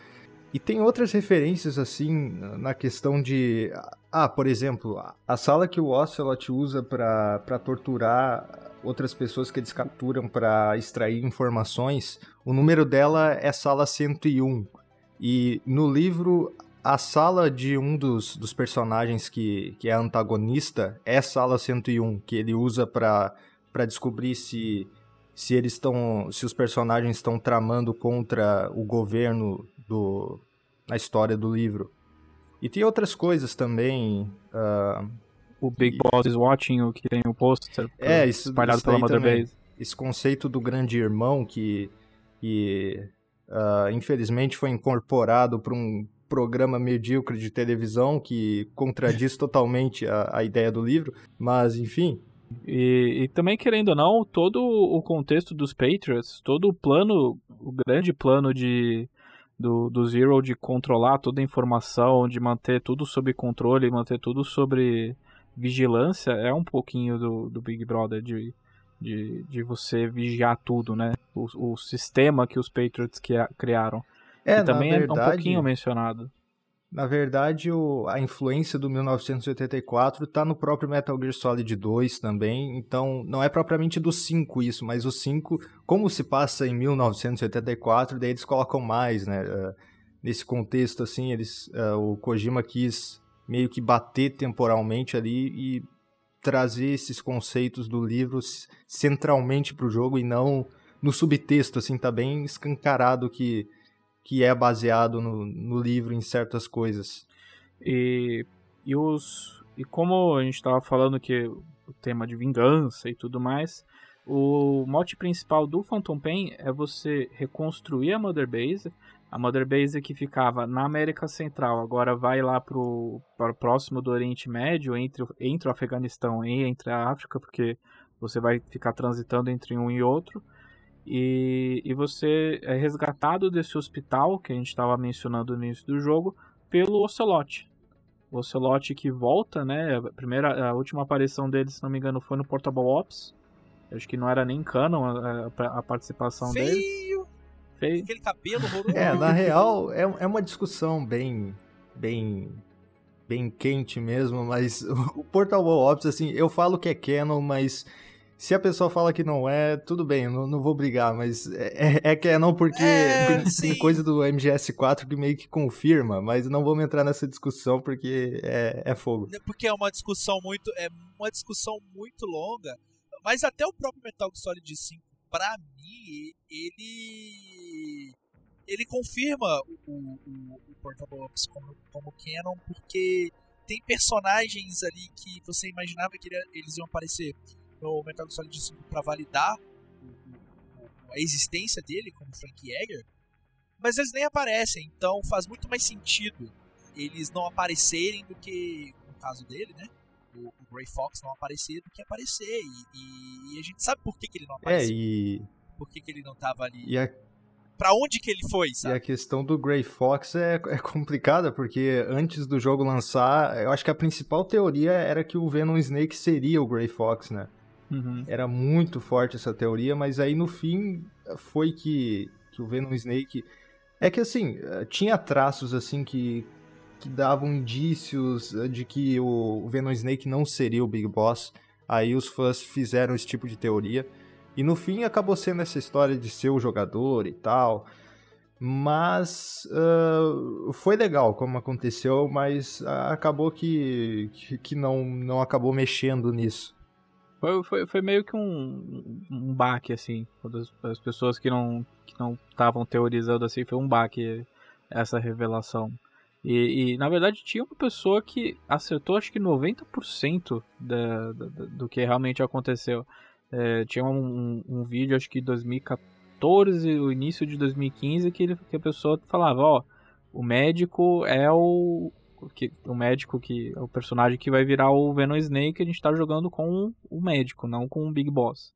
E tem outras referências, assim, na questão de. Ah, por exemplo, a sala que o Ocelot usa para torturar outras pessoas que eles capturam para extrair informações, o número dela é sala 101. E no livro, a sala de um dos, dos personagens que, que é antagonista é sala 101, que ele usa para descobrir se se eles estão se os personagens estão tramando contra o governo do, na história do livro. E tem outras coisas também. Uh, o Big e... Boss is Watching, o que tem o pôster é, isso, espalhado isso pela Mother também. Base. Esse conceito do grande irmão que, que uh, infelizmente foi incorporado para um programa medíocre de televisão que contradiz totalmente a, a ideia do livro, mas enfim, e, e, também, querendo ou não, todo o contexto dos Patriots, todo o plano, o grande plano de, do, do Zero de controlar toda a informação, de manter tudo sob controle, manter tudo sobre vigilância, é um pouquinho do, do Big Brother, de, de, de você vigiar tudo, né? O, o sistema que os Patriots criaram. É, que também verdade, é um pouquinho mencionado. Na verdade, o, a influência do 1984 está no próprio Metal Gear Solid 2 também, então não é propriamente do 5 isso, mas o 5, como se passa em 1984, daí eles colocam mais, né? Uh, nesse contexto, assim, eles, uh, o Kojima quis meio que bater temporalmente ali e trazer esses conceitos do livro centralmente para o jogo e não no subtexto, assim, tá bem escancarado que que é baseado no, no livro em certas coisas. E, e, os, e como a gente estava falando que o tema de vingança e tudo mais, o mote principal do Phantom Pain é você reconstruir a Mother Base. A Mother Base que ficava na América Central, agora vai lá para o próximo do Oriente Médio, entre, entre o Afeganistão e entre a África, porque você vai ficar transitando entre um e outro. E, e você é resgatado desse hospital que a gente estava mencionando no início do jogo pelo Ocelot. O Ocelot que volta, né? A, primeira, a última aparição dele, se não me engano, foi no Portable Ops. Acho que não era nem canon a, a, a participação Feio. dele. Feio. Aquele cabelo horroroso. É, na real, é, é uma discussão bem. bem. bem quente mesmo, mas o Portable Ops, assim, eu falo que é canon, mas se a pessoa fala que não é, tudo bem, não, não vou brigar, mas é, é, é que é não porque é, tem, coisa do MGS4 que meio que confirma, mas não vamos entrar nessa discussão porque é, é fogo. É porque é uma discussão muito é uma discussão muito longa, mas até o próprio Metal Gear Solid 5, pra mim, ele ele confirma o, o, o Portable Ops como, como canon porque tem personagens ali que você imaginava que eles iam aparecer no Metal Gear Solid 5 para validar a existência dele como Frank Yeager, Mas eles nem aparecem, então faz muito mais sentido eles não aparecerem do que, no caso dele, né? O, o Grey Fox não aparecer do que aparecer. E, e- e a gente sabe por que, que ele não É, apareceu. e, Por que, que ele não tava ali. e, a, Pra onde que ele foi, e sabe? a questão do Grey Fox é, é complicada, porque antes do jogo lançar, eu acho que a principal teoria era que o Venom Snake seria o Grey Fox, né? Uhum. Era muito forte essa teoria, mas aí no fim foi que, que o Venom Snake. É que assim, eh, tinha traços assim que, que davam indícios eh, de que o Venom Snake não seria o Big Boss. Aí os fãs fizeram esse tipo de teoria. E no fim acabou sendo essa história de ser o jogador e tal. Mas ah, foi legal como aconteceu, mas ah, acabou que, que, que não, não acabou mexendo nisso. Foi, foi, foi meio que um, um baque, assim. As, as pessoas que não que não estavam teorizando assim, foi um baque essa revelação. E, e, na verdade tinha uma pessoa que acertou acho que 90% da, da, da- do que realmente aconteceu. É, tinha um, um vídeo, acho que 2014, o início de 2015, que, ele, que a pessoa falava, ó, o médico é o. Que, o médico que é o personagem que vai virar o Venom Snake, a gente tá jogando com o médico, não com o Big Boss.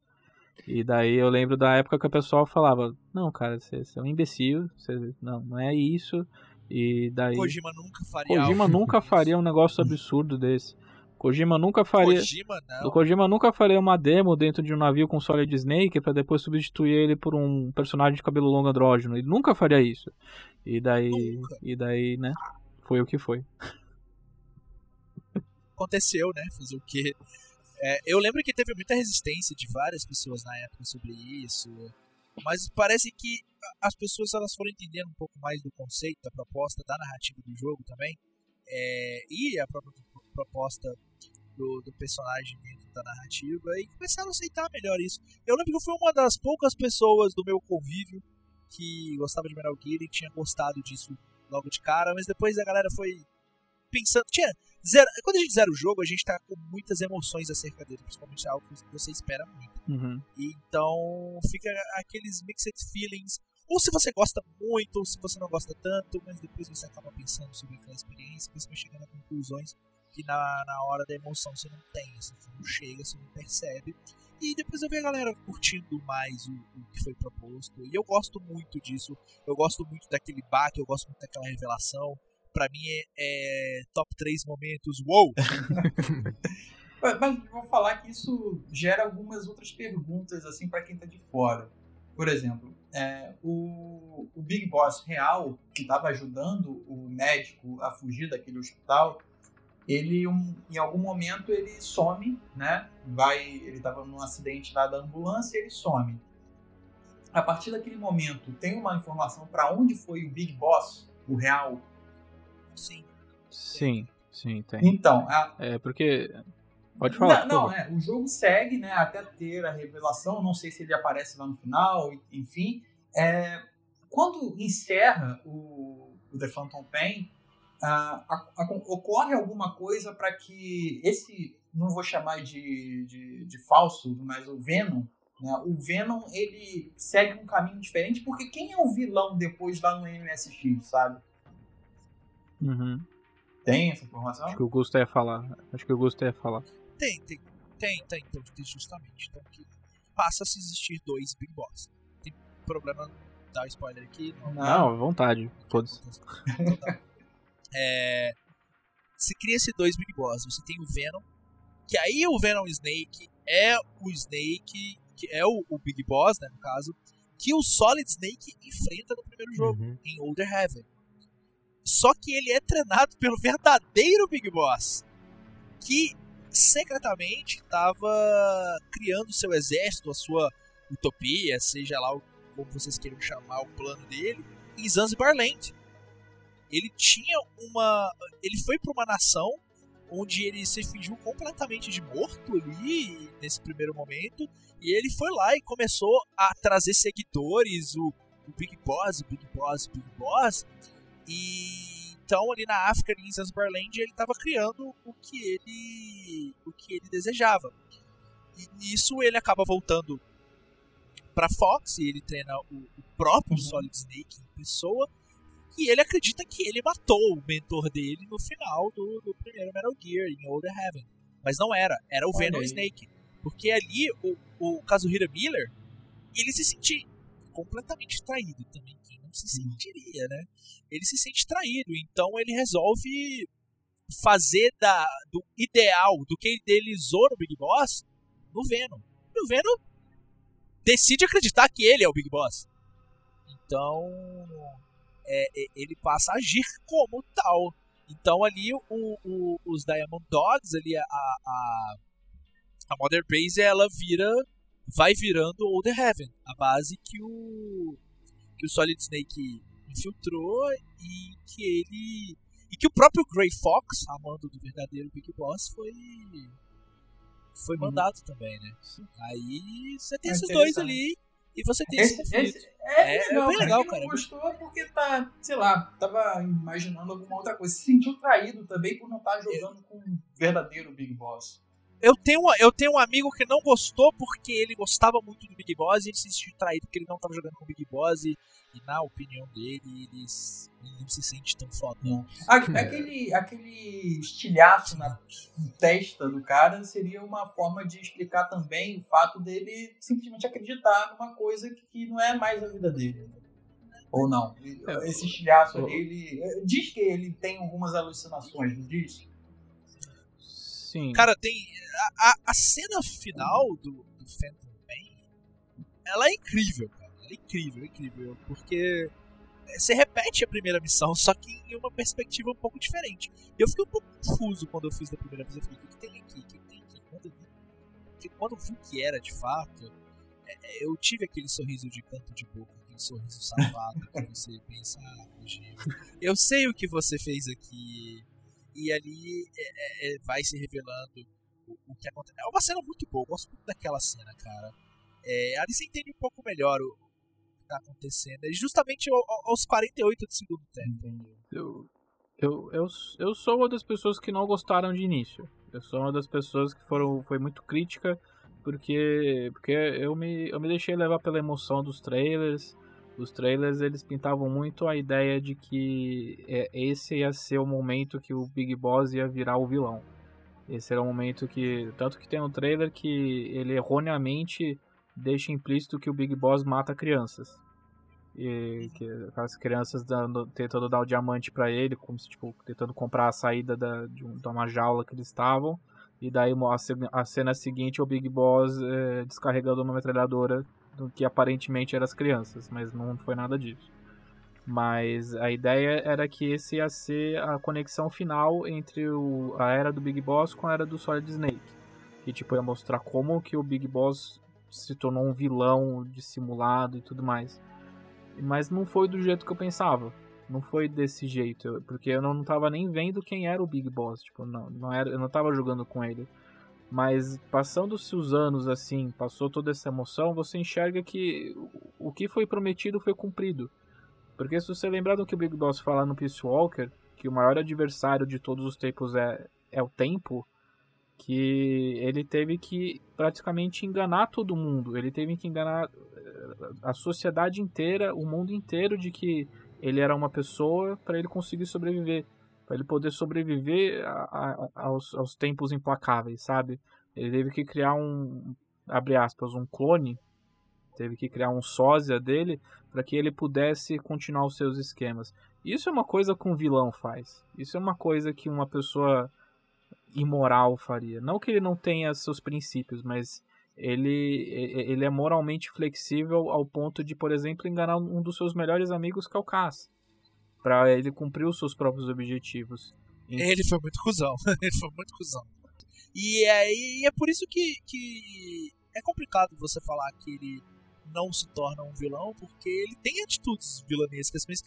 E daí eu lembro da época que a pessoa falava, não, cara, você, você é um imbecil, você, não, não é isso. E daí. Kojima nunca faria Kojima nunca faria um negócio absurdo desse. Kojima nunca faria. Kojima não. O Kojima nunca faria uma demo dentro de um navio com Solid Snake pra depois substituir ele por um personagem de cabelo longo andrógeno. Ele nunca faria isso. E daí, Nunca. e daí, né? Foi o que foi. aconteceu, né? Fazer o quê? É, eu lembro que teve muita resistência de várias pessoas na época sobre isso, mas parece que as pessoas elas foram entendendo um pouco mais do conceito, da proposta, da narrativa do jogo também, é, e a própria pro- proposta do, do personagem dentro da narrativa, e começaram a aceitar melhor isso. Eu lembro que eu fui uma das poucas pessoas do meu convívio que gostava de Metal Gear e tinha gostado disso logo de cara, mas depois a galera foi pensando. Tinha, Zero- quando a gente zera o jogo, a gente tá com muitas emoções acerca dele, principalmente algo que você espera muito. Uhum. Então fica aqueles mixed feelings. Ou se você gosta muito, ou se você não gosta tanto, mas depois você acaba pensando sobre aquela experiência, você vai chegando a conclusões que na, na hora da emoção você não tem, assim, você não chega, você não percebe. E depois eu vi a galera curtindo mais o, o que foi proposto. E eu gosto muito disso. Eu gosto muito daquele baque, eu gosto muito daquela revelação. Pra mim é, é top 3 momentos. Uou! Mas, vou falar que isso gera algumas outras perguntas assim para quem tá de fora. Por exemplo, é, o, o Big Boss real que estava ajudando o médico a fugir daquele hospital, ele um- em algum momento ele some, né? Vai, ele estava num acidente lá da ambulância e ele some. A partir daquele momento, tem uma informação para onde foi o Big Boss, o real? Sim. Sim, sim, tem. Então, a, É porque. Pode falar. Não, não, é, o jogo segue, né, até ter a revelação, não sei se ele aparece lá no final, enfim. É, quando encerra o, o The Phantom Pain, a- a- ocorre alguma coisa para que esse, não vou chamar de, de, de falso, mas o Venom, né, o Venom ele segue um caminho diferente, porque quem é o vilão depois lá no MSX, sabe? Uhum. Tem essa informação? Acho que o Gusto ia falar. Acho que o Gusto ia falar. Tem, tem, tem, tem, então, justamente. Então que passa a se existir dois Big Boss. Tem problema dar spoiler aqui? Não. Não, à vontade. Foda-se. Então tá. É, se cria esse dois Big Boss. Você tem o Venom, que aí o Venom Snake é o Snake, que é o, o Big Boss, né, no caso, que o Solid Snake enfrenta no primeiro jogo, Uhum. em Older Heaven. Só que ele é treinado pelo verdadeiro Big Boss, que secretamente estava criando seu exército, a sua utopia, seja lá o- como vocês queiram chamar o plano dele, em Zanzibar Land. Ele tinha uma. Ele foi para uma nação onde ele se fingiu completamente de morto ali nesse primeiro momento. E ele foi lá e começou a trazer seguidores, o, o Big Boss, o Big Boss, o Big Boss. E então ali na África, em Zanzibar Land, ele estava criando o que ele o que ele desejava. E nisso ele acaba voltando para Fox e ele treina o, o próprio Uhum. Solid Snake em pessoa, e ele acredita que ele matou o mentor dele no final do, do primeiro Metal Gear, em Older Heaven. Mas não era, era o Venom. Snake. Porque ali o, o Kazuhira Miller, ele se sentia completamente traído também. Quem não se sentiria, né? Ele se sente traído, então ele resolve fazer da, do ideal, do que ele idealizou no Big Boss, no Venom. E o Venom decide acreditar que ele é o Big Boss. Então, é, é, ele passa a agir como tal. Então ali o, o- os Diamond Dogs, ali a, a, a Mother Base, ela vira, vai virando Older Heaven, a base que o que o Solid Snake infiltrou e que ele e que o próprio Grey Fox, amando do verdadeiro Big Boss, foi foi Uhum. mandado também, né? Aí você tem É esses dois ali e você tem esse, Esse, esse- é, É, legal, é bem legal, cara. não gostou é porque tá, sei lá, tava imaginando alguma outra coisa. Se sentiu traído também por não estar jogando com o verdadeiro Big Boss. Eu tenho, eu tenho um amigo que não gostou porque ele gostava muito do Big Boss e ele se sentiu traído porque ele não estava jogando com o Big Boss e, e na opinião dele, ele, ele não se sente tão fodão. A- Aquele, aquele estilhaço na testa do cara seria uma forma de explicar também o fato dele simplesmente acreditar numa coisa que, que não é mais a vida dele. Ou não. É, Esse estilhaço ali, ele. eh, Diz que ele tem algumas alucinações, não diz? Sim. Cara, tem. A, a, cena final do, do Phantom Pain, ela é incrível, cara. É incrível, é incrível. Porque você repete a primeira missão, só que em uma perspectiva um pouco diferente. Eu fiquei um pouco confuso quando eu fiz da primeira vez. Eu fiquei, o que, tem aqui? O que, tem aqui? Quando eu vi, porque quando eu vi que era de fato, é, é, eu tive aquele sorriso de canto de boca, aquele sorriso safado que você pensa, ah, eu sei o que você fez aqui. E ali é, é, vai se revelando o, o que acontece. É uma cena muito boa, eu gosto muito daquela cena, cara. É, ali você entende um pouco melhor o, o que tá acontecendo. É justamente ao- ao- aos 48 do segundo tempo. Eu, eu, eu, eu sou uma das pessoas que não gostaram de início. Eu sou uma das pessoas que foram, foi muito crítica porque, porque eu, me, eu me deixei levar pela emoção dos trailers. Os trailers eles pintavam muito a ideia de que é, esse ia ser o momento que o Big Boss ia virar o vilão. Esse era o momento que. Tanto que tem um trailer que ele erroneamente deixa implícito que o Big Boss mata crianças. E que as crianças dando, tentando dar o diamante pra ele, como se, tipo, tentando comprar a saída da, de, um- uma jaula que eles estavam. E daí a, a cena seguinte é o Big Boss eh, descarregando uma metralhadora do que aparentemente eram as crianças, mas não foi nada disso. Mas a ideia era que esse ia ser a conexão final entre o, a era do Big Boss com a era do Solid Snake. E tipo, ia mostrar como que o Big Boss se tornou um vilão dissimulado e tudo mais. Mas não foi do jeito que eu pensava. Não foi desse jeito, porque eu não tava nem vendo quem era o Big Boss, tipo, não, não era, eu não tava jogando com ele. Mas passando-se os anos assim, passou toda essa emoção, você enxerga que o- que foi prometido foi cumprido. Porque se você lembrar do que o Big Boss fala no Peace Walker, que o maior adversário de todos os tempos é, é o tempo, que ele teve que praticamente enganar todo mundo. Ele teve que enganar eh, a sociedade inteira, o mundo inteiro de que ele era uma pessoa para ele conseguir sobreviver, para ele poder sobreviver a- a- aos, aos tempos implacáveis, sabe? Ele teve que criar um, abre aspas, um clone, teve que criar um sósia dele para que ele pudesse continuar os seus esquemas. Isso é uma coisa que um vilão faz. Isso é uma coisa que uma pessoa imoral faria. Não que ele não tenha seus princípios, mas ele, ele é moralmente flexível ao ponto de, por exemplo, enganar um dos seus melhores amigos, que é o Cass, para ele cumprir os seus próprios objetivos. Ele foi muito cuzão. ele foi muito cuzão. E é, e é por isso que, que é complicado você falar que ele não se torna um vilão, porque ele tem atitudes vilanescas, mas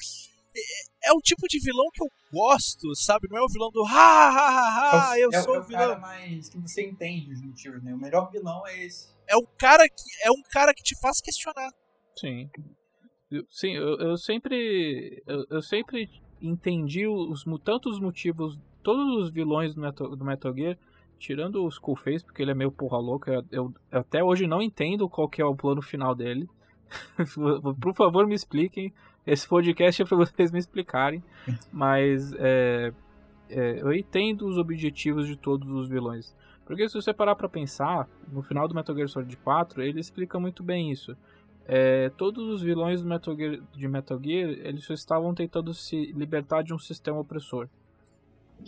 é, é o tipo de vilão que eu gosto, sabe? Não é o vilão do ha ha ha ha, eu é, o- sou é o o vilão. cara mais que você entende os motivos, né? O melhor vilão é esse. É um cara que é um cara que te faz questionar. Sim. Sim, eu, eu sempre. Eu, eu sempre entendi os, tanto os motivos. Todos os vilões do Metal, do Metal Gear, tirando o Skullface, porque ele é meio porra louca. Eu, eu até hoje não entendo qual que é o plano final dele. Por favor, me expliquem. Esse podcast é para vocês me explicarem. Mas é, é, eu entendo os objetivos de todos os vilões. Porque se você parar pra pensar, no final do Metal Gear Solid 4, ele explica muito bem isso. É, todos os vilões Metal Gear, de Metal Gear, eles só estavam tentando se libertar de um sistema opressor.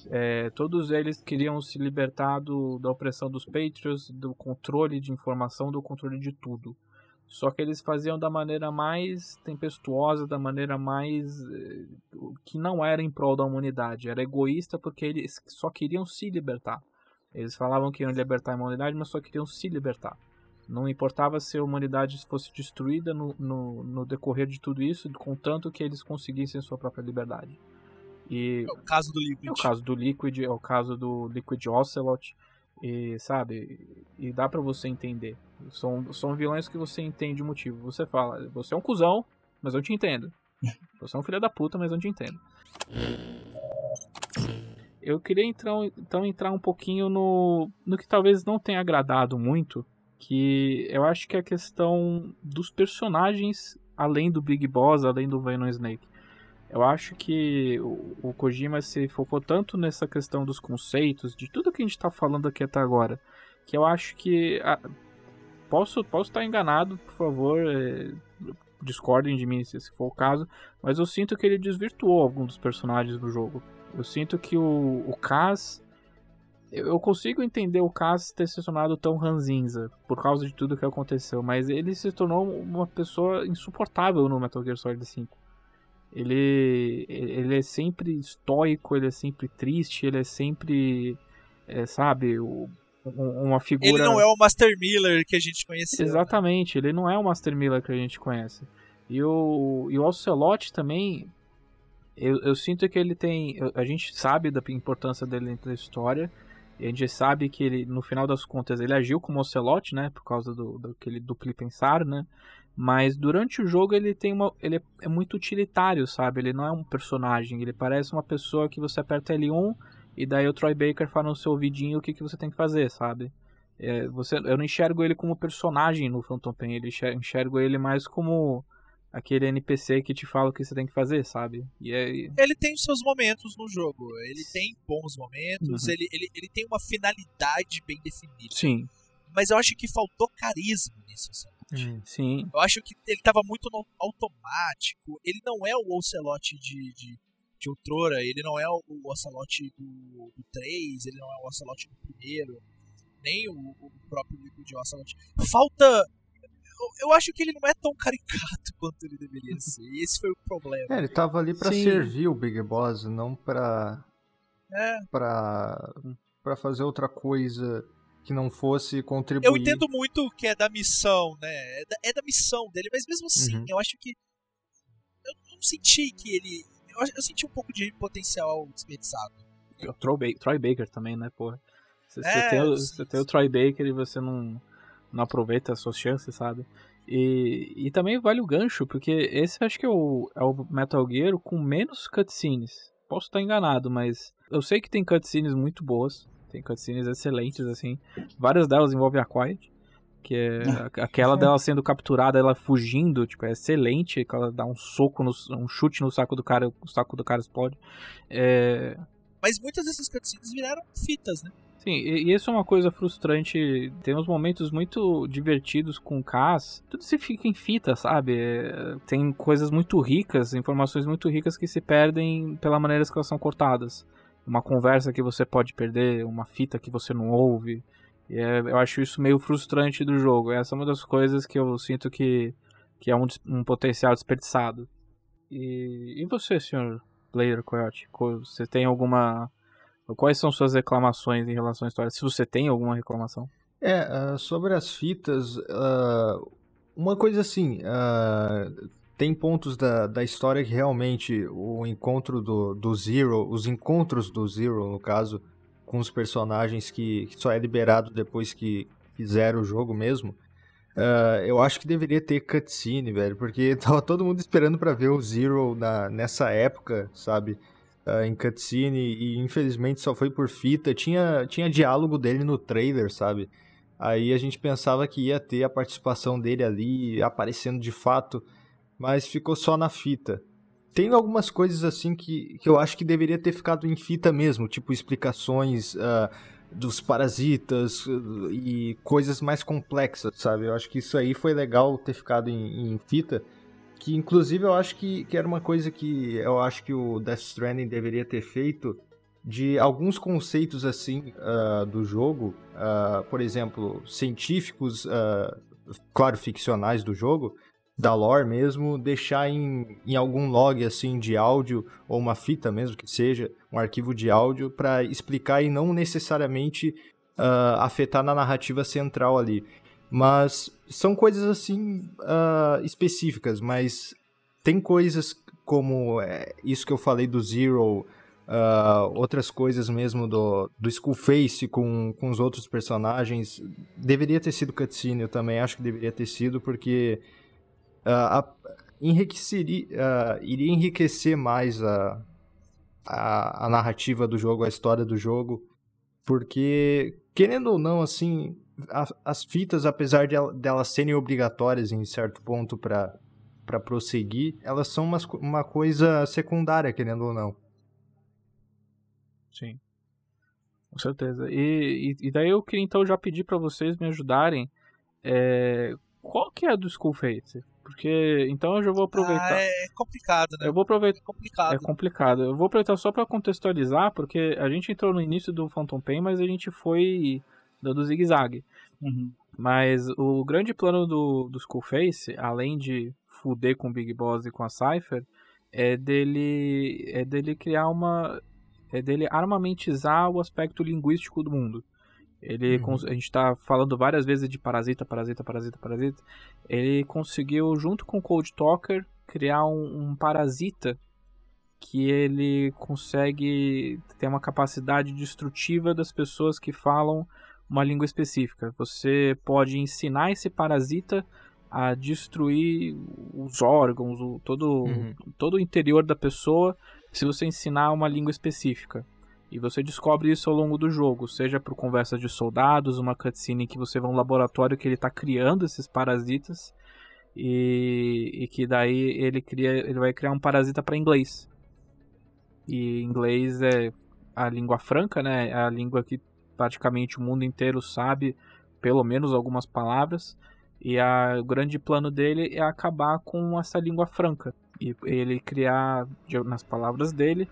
É, todos eles queriam se libertar do, da opressão dos Patriots, do controle de informação, do controle de tudo. Só que eles faziam da maneira mais tempestuosa, da maneira mais. Eh, que não era em prol da humanidade. Era egoísta porque eles só queriam se libertar. Eles falavam que iam libertar a humanidade, mas só queriam se libertar. Não importava se a humanidade fosse destruída no, no, no decorrer de tudo isso, contanto que eles conseguissem sua própria liberdade. E É o caso do Liquid. é o caso do Liquid, é o caso do Liquid Ocelot. E sabe, e dá pra você entender. São, são vilões que você entende o motivo. Você fala, você é um cuzão, mas eu te entendo. Você é um filho da puta, mas eu te entendo. Eu queria então, então entrar um pouquinho no, no que talvez não tenha agradado muito, que eu acho que é a questão dos personagens além do Big Boss, além do Venom Snake. Eu acho que o, Kojima se focou tanto nessa questão dos conceitos, de tudo que a gente está falando aqui até agora, que eu acho que. ah, posso, posso estar enganado, por favor, é, discordem de mim se esse for o caso, mas eu sinto que ele desvirtuou alguns dos personagens do jogo. Eu sinto que o, o Kaz. Eu consigo entender o Kaz ter se tornado tão ranzinza por causa de tudo que aconteceu, mas ele se tornou uma pessoa insuportável no Metal Gear Solid 5. Ele, ele é sempre estoico, ele é sempre triste, ele é sempre, é, sabe, o- um- uma figura. Ele não é o Master Miller que a gente conheceu. né? Exatamente, ele não é o Master Miller que a gente conhece. E o, e o Ocelot também, eu, eu sinto que ele tem. A gente sabe da importância dele dentro da história. E a gente sabe que ele, no final das contas, ele agiu como Ocelot, né? Por causa do, daquele duplo pensar, né? Mas durante o jogo ele tem uma. Ele é, é muito utilitário, sabe? Ele não é um personagem. Ele parece uma pessoa que você aperta L1 e daí o Troy Baker fala no seu ouvidinho o que, que você tem que fazer, sabe? É, você, eu não enxergo ele como personagem no Phantom Pain, ele enxer- enxergo ele mais como aquele NPC que te fala o que você tem que fazer, sabe? E é, Ele tem os seus momentos no jogo. Ele tem bons momentos, Uhum. ele, ele, ele tem uma finalidade bem definida. sim, Mas eu acho que faltou carisma nisso. sabe? sim, Eu acho que ele tava muito no automático. Ele não é o Ocelot de, de, de outrora, ele não é o, o Ocelot do, do 3, ele não é o Ocelot do primeiro, nem o, o próprio Liquid Ocelot. Falta. Eu, acho que ele não é tão caricato quanto ele deveria ser. E esse foi o problema. É, ele tava ali pra Sim. servir o Big Boss, não pra, É, pra, pra fazer outra coisa que não fosse contribuir. eu entendo muito que é da missão, né? É da, é da missão dele, mas mesmo assim, Uhum. eu acho que. Eu não senti que ele. Eu, eu senti um pouco de potencial desperdiçado. o Troy, Ba- Troy Baker também, né, porra? Você, você É, tem, o, você tem o Troy Baker e você não, não aproveita as suas chances, sabe? E, e também vale o gancho, porque esse acho que é o, é o Metal Gear com menos cutscenes. Posso estar enganado, mas eu sei que tem cutscenes muito boas. Tem cutscenes excelentes, assim. Várias delas envolvem a Quiet. Que é aquela dela sendo capturada, ela fugindo, tipo, é excelente. Que ela dá um soco, no, um chute no saco do cara, o saco do cara explode. É, Mas muitas dessas cutscenes viraram fitas, né? Sim, e, e isso é uma coisa frustrante. Tem uns momentos muito divertidos com o Cass. Tudo se fica em fita, sabe? É, Tem coisas muito ricas, informações muito ricas que se perdem pela maneira que elas são cortadas. Uma conversa que você pode perder, uma fita que você não ouve. E é- eu acho isso meio frustrante do jogo. Essa é uma das coisas que eu sinto que, que é um, um potencial desperdiçado. E, e você, senhor Player Coyote? Co- Você tem alguma Quais são suas reclamações em relação à história? Se você tem alguma reclamação. É, ah, sobre as fitas, ah, uma coisa assim, ah, tem pontos da, da história que realmente o encontro do, do Zero, os encontros do Zero, no caso, com os personagens que, que só é liberado depois que fizeram o jogo mesmo, ah, eu acho que deveria ter cutscene, velho, porque tava todo mundo esperando pra ver o Zero na, nessa época, sabe? Ah, em cutscene e infelizmente só foi por fita. Tinha, tinha diálogo dele no trailer, sabe? Aí a gente pensava que ia ter a participação dele ali, aparecendo de fato, mas ficou só na fita. Tem algumas coisas assim que, que eu acho que deveria ter ficado em fita mesmo, tipo explicações uh, dos parasitas uh, e coisas mais complexas, sabe? Eu acho que isso aí foi legal ter ficado em, em fita. Que inclusive eu acho que, que era uma coisa que eu acho que o Death Stranding deveria ter feito de alguns conceitos assim uh, do jogo, uh, por exemplo, científicos, uh, claro, ficcionais do jogo, da lore mesmo, deixar em, em algum log assim de áudio ou uma fita mesmo que seja, um arquivo de áudio para explicar e não necessariamente afetar na narrativa central ali. Mas são coisas assim específicas, mas tem coisas como é, isso que eu falei do Zero Uh, outras coisas mesmo do, do Skullface com, com os outros personagens. Deveria ter sido cutscene, eu também acho que deveria ter sido, porque uh, a, enriqueceria, uh, iria enriquecer mais a, a, a, narrativa do jogo, a história do jogo, porque, querendo ou não, assim, a, as fitas, apesar de delas serem obrigatórias em certo ponto para prosseguir, elas são uma, uma coisa secundária, querendo ou não. Sim. Com certeza. E, e, e, daí eu queria então já pedir para vocês me ajudarem. É, qual que é do Skullface? Porque então eu já vou aproveitar. Ah, é complicado, né? Eu vou aproveitar. É complicado. É complicado. Eu vou aproveitar só para contextualizar, porque a gente entrou no início do Phantom Pain, mas a gente foi dando zigue-zague. Uhum. Mas o grande plano do, do Skullface, além de fuder com o Big Boss e com a Cypher, é dele, é dele criar uma é dele armamentizar o aspecto linguístico do mundo. Ele, uhum. a gente está falando várias vezes de parasita, parasita, parasita, parasita. Ele conseguiu, junto com o Cold Talker, criar um, um parasita que ele consegue ter uma capacidade destrutiva das pessoas que falam uma língua específica. Você pode ensinar esse parasita a destruir os órgãos, o, todo, uhum. todo o interior da pessoa se você ensinar uma língua específica. E você descobre isso ao longo do jogo, seja por conversa de soldados, uma cutscene que você vai a um laboratório que ele está criando esses parasitas e, e, que daí ele cria, ele vai criar um parasita para inglês. E inglês é a língua franca, né? É a língua que praticamente o mundo inteiro sabe pelo menos algumas palavras. E a, o grande plano dele é acabar com essa língua franca e ele criar, nas palavras dele,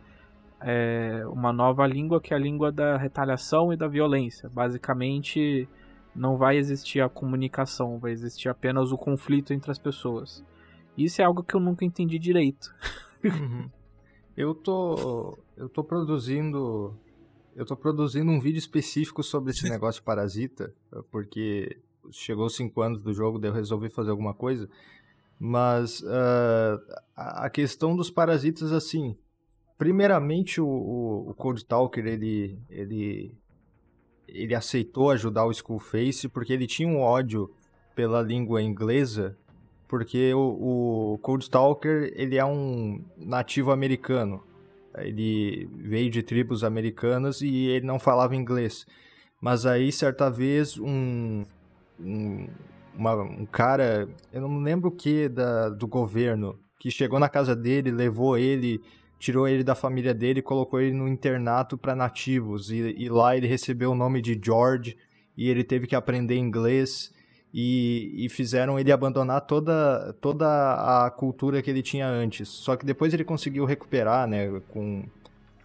é, uma nova língua que é a língua da retaliação e da violência. Basicamente, não vai existir a comunicação, vai existir apenas o conflito entre as pessoas. Isso é algo que eu nunca entendi direito. Uhum. Eu tô eu tô produzindo eu tô produzindo um vídeo específico sobre esse negócio de parasita, porque chegou cinco anos do jogo, daí eu resolvi fazer alguma coisa. Mas uh, a questão dos parasitas, assim, primeiramente o, o, o Cold Talker, ele, ele, ele aceitou ajudar o Skullface porque ele tinha um ódio pela língua inglesa, porque o, o Cold Talker, ele é um nativo americano. Ele veio de tribos americanas e ele não falava inglês. Mas aí, certa vez, um, um uma, um cara, eu não lembro o que, da, do governo, que chegou na casa dele, levou ele, tirou ele da família dele e colocou ele no internato para nativos. E, e lá ele recebeu o nome de George e ele teve que aprender inglês. E, e, fizeram ele abandonar toda, toda a cultura que ele tinha antes. Só que depois ele conseguiu recuperar, né, com,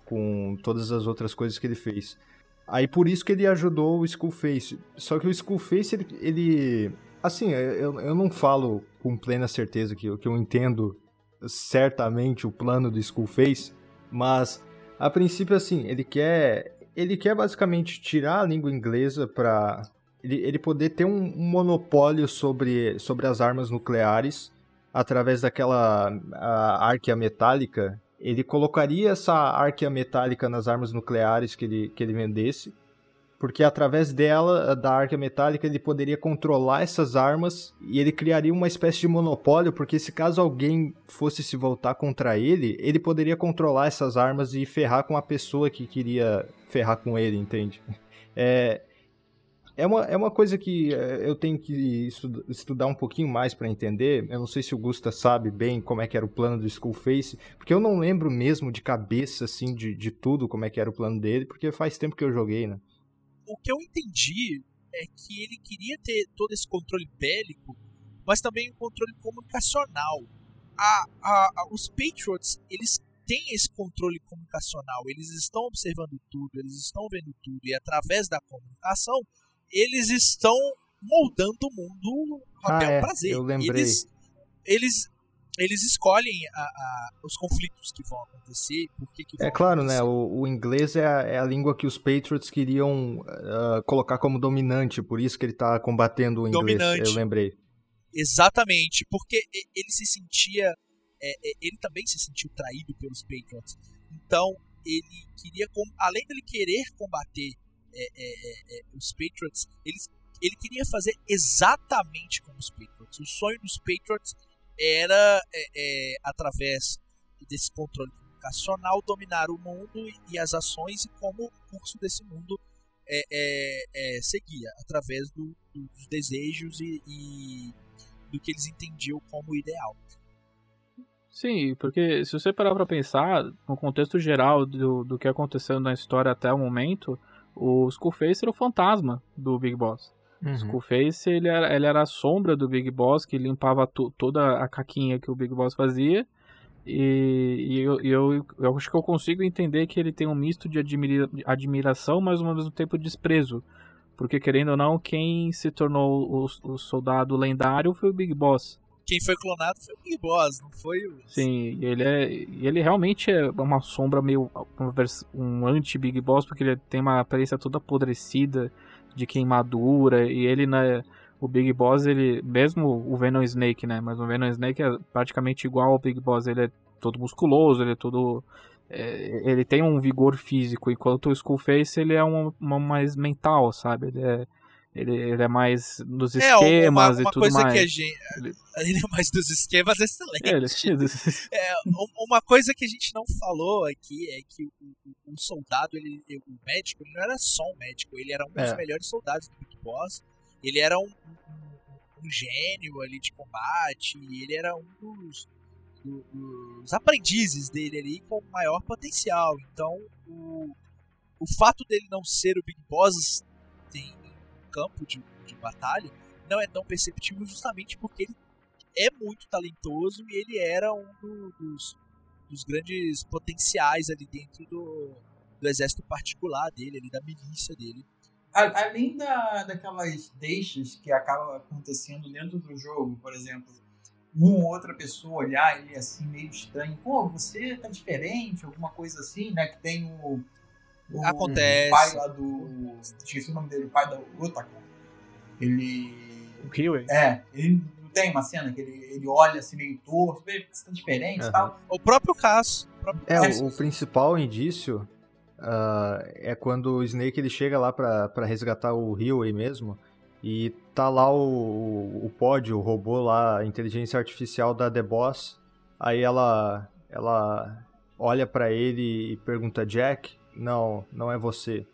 com todas as outras coisas que ele fez. Aí por isso que ele ajudou o Skullface. Só que o Skullface, ele, ele Assim, eu, eu não falo com plena certeza que, que eu entendo certamente o plano do Skullface, mas a princípio, assim, ele quer. Ele quer basicamente tirar a língua inglesa para ele, ele poder ter um, um, monopólio sobre, sobre as armas nucleares através daquela arquia metálica. Ele colocaria essa arquia metálica nas armas nucleares que ele, que ele vendesse porque através dela, da arca metálica, ele poderia controlar essas armas e ele criaria uma espécie de monopólio, porque se caso alguém fosse se voltar contra ele, ele poderia controlar essas armas e ferrar com a pessoa que queria ferrar com ele, entende? É, É uma, é uma coisa que é, eu tenho que estu- estudar um pouquinho mais pra entender. Eu não sei se o Gusta sabe bem como é que era o plano do Skullface, porque eu não lembro mesmo de cabeça, assim, de, de tudo como é que era o plano dele, porque faz tempo que eu joguei, né? o que eu entendi é que ele queria ter todo esse controle bélico, mas também um controle comunicacional. A, a, a- os Patriots, eles têm esse controle comunicacional, eles estão observando tudo, eles estão vendo tudo, e através da comunicação, eles estão moldando o mundo a Ah, bel é, prazer. eu lembrei. Eles, eles, eles escolhem a- a- os conflitos que vão acontecer, por que É claro, né? acontecer. O, o inglês é a, é a língua que os Patriots queriam ah, colocar como dominante, por isso que ele tá combatendo o inglês. Dominante. Eu lembrei. Exatamente, porque ele se sentia. é, é, ele também se sentiu traído pelos Patriots. Então, ele queria. Além dele querer combater é, é, é, é, os Patriots, ele, ele queria fazer exatamente como os Patriots. O sonho dos Patriots era, através desse controle comunicacional, dominar o mundo e, as ações e como o curso desse mundo seguia, através do- do- dos desejos e, e do que eles entendiam como ideal. Sim, porque se você parar pra pensar, no contexto geral do, do que aconteceu na história até o momento, o Skullface era o fantasma do Big Boss. Uhum. O Skullface, ele era, ele era a sombra do Big Boss, que limpava to- toda a caquinha que o Big Boss fazia. E, e eu, eu, eu acho que eu consigo entender que ele tem um misto de admira- admiração, mas ao mesmo tempo desprezo. Porque, querendo ou não, quem se tornou o, o soldado lendário foi o Big Boss. Quem foi clonado foi o Big Boss, não foi o. Sim, ele é. ele realmente é uma sombra meio. um anti-Big Boss, porque ele tem uma aparência toda apodrecida, de queimadura, e ele, né. O Big Boss, ele. Mesmo o Venom Snake, né? Mas o Venom Snake é praticamente igual ao Big Boss. Ele é todo musculoso, ele é todo. é, ele tem um vigor físico, enquanto o Skullface ele é um, uma mais mental, sabe? Ele é. Ele, ele é mais nos É, uma, esquemas uma e tudo mais. que a gente. Ele- é mais dos esquemas excelente. É, ele- É, um- uma coisa que a gente não falou aqui é que o, o- o soldado, ele, o médico, ele não era só um médico, ele era um dos É. melhores soldados do Big Boss. Ele era um, um- um gênio ali de combate, ele era um dos, do- dos aprendizes dele ali com maior potencial. Então, o, o fato dele não ser o Big Boss em campo de, de batalha não é tão perceptível justamente porque ele é muito talentoso e ele era um do- dos, dos grandes potenciais ali dentro do, do exército particular dele, ali da milícia dele. Além da, daquelas deixas que acabam acontecendo dentro do jogo, por exemplo, uma ou outra pessoa olhar ele assim meio estranho, pô, você tá diferente, alguma coisa assim, né? Que tem o, o Acontece. pai lá do. Esqueci o nome dele, o pai da Otaka. Ele. O Kiwi. É, ele não tem uma cena que ele, ele olha assim meio torto, vê que tá diferente e Aham. tal. O próprio caso. o próprio É, caso. o, principal indício ah, é quando o Snake ele chega lá pra, pra resgatar o Huey mesmo e tá lá o, o, o pod, o robô lá, a inteligência artificial da The Boss. Aí ela, ela olha pra ele e pergunta: Jack? Não, não é você,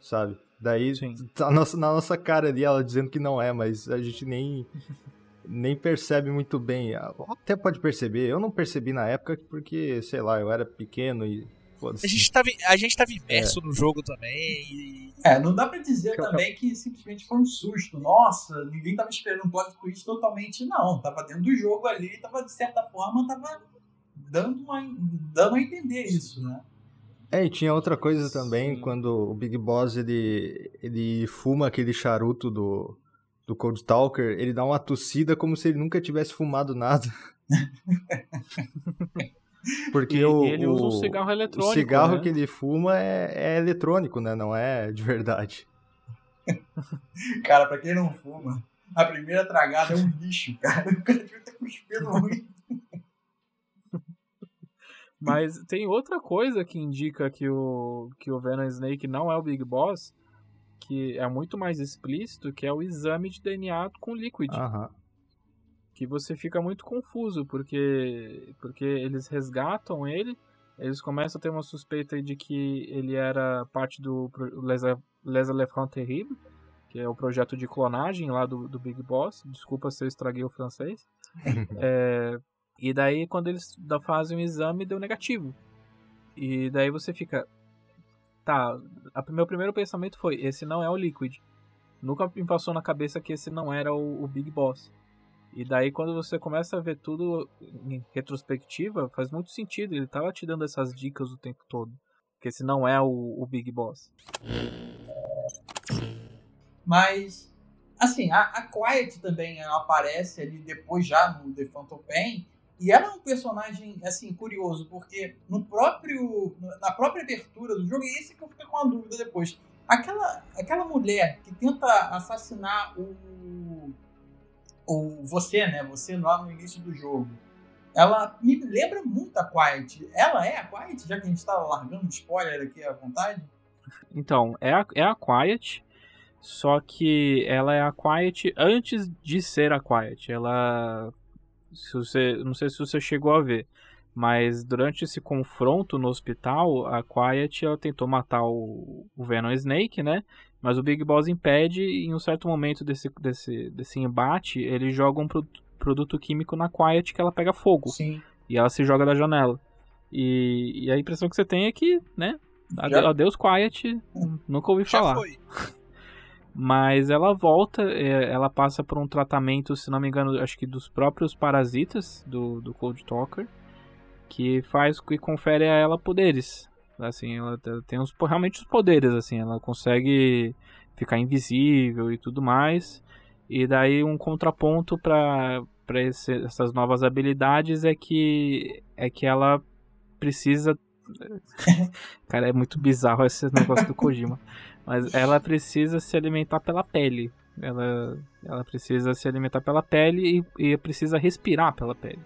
sabe? Daí Sim. tá na nossa, na nossa cara ali ela dizendo que não é, mas a gente nem. Nem percebe muito bem. Até pode perceber. Eu não percebi na época porque, sei lá, eu era pequeno e. A gente tava, a gente tava imerso no jogo também. E, É, não dá pra dizer eu- também que simplesmente foi um susto. Nossa, ninguém tava esperando um plot twist totalmente, não. Tava dentro do jogo ali, tava de certa forma, tava dando, uma, dando a entender isso, né? É, e tinha outra coisa também, Sim. quando o Big Boss ele, ele fuma aquele charuto do, do Cold Talker, ele dá uma tossida como se ele nunca tivesse fumado nada. Porque E, o, e ele usa um o- cigarro o eletrônico. cigarro né? que ele fuma é, é eletrônico, né? Não é de verdade. Cara, pra quem não fuma, a primeira tragada é um lixo, cara. O cara devia ter cuspido ruim. Mas tem outra coisa que indica que o, que o Venom Snake não é o Big Boss, que é muito mais explícito, que é o exame de DNA com Liquid. Aham. Que você fica muito confuso, porque, porque eles resgatam ele, eles começam a ter uma suspeita de que ele era parte do Les, Les Elephants Terribles, que é o projeto de clonagem lá do, do Big Boss. Desculpa se eu estraguei o francês. é, e daí, quando eles fazem o exame, deu negativo. E daí você fica. Tá, o meu primeiro pensamento foi: esse não é o Liquid. Nunca me passou na cabeça que esse não era o, o Big Boss. E daí, quando você começa a ver tudo em retrospectiva, faz muito sentido. Ele tava te dando essas dicas o tempo todo. Que esse não é o, o Big Boss. Mas, assim, a, a Quiet também aparece ali depois já no The Phantom Pain. E ela é um personagem, assim, curioso, porque no próprio, na própria abertura do jogo, e esse que eu fiquei com uma dúvida depois. Aquela, aquela mulher que tenta assassinar o, o você, né? Você lá no início do jogo. Ela me lembra muito a Quiet. Ela é a Quiet, já que a gente tá largando spoiler aqui à vontade? Então, é a, é a Quiet, só que ela é a Quiet antes de ser a Quiet. Ela. Se você, não sei se você chegou a ver, mas durante esse confronto no hospital, a Quiet ela tentou matar o, o Venom Snake, né? Mas o Big Boss impede e em um certo momento desse, desse, desse embate, ele joga um pro, produto químico na Quiet que ela pega fogo. Sim. E ela se joga da janela. E, e a impressão que você tem é que, né? Já- Adeus Quiet, nunca ouvi Já falar. foi. Mas ela volta, é, ela passa por um tratamento, se não me engano, acho que dos próprios parasitas do, do Cold Talker, que faz que confere a ela poderes. Assim, ela te- tem uns, realmente os poderes, assim, ela consegue ficar invisível e tudo mais. E daí um contraponto para para essas novas habilidades é que é que ela precisa Cara, é muito bizarro esse negócio do Kojima. Mas ela precisa se alimentar pela pele. Ela, ela precisa se alimentar pela pele e, e precisa respirar pela pele.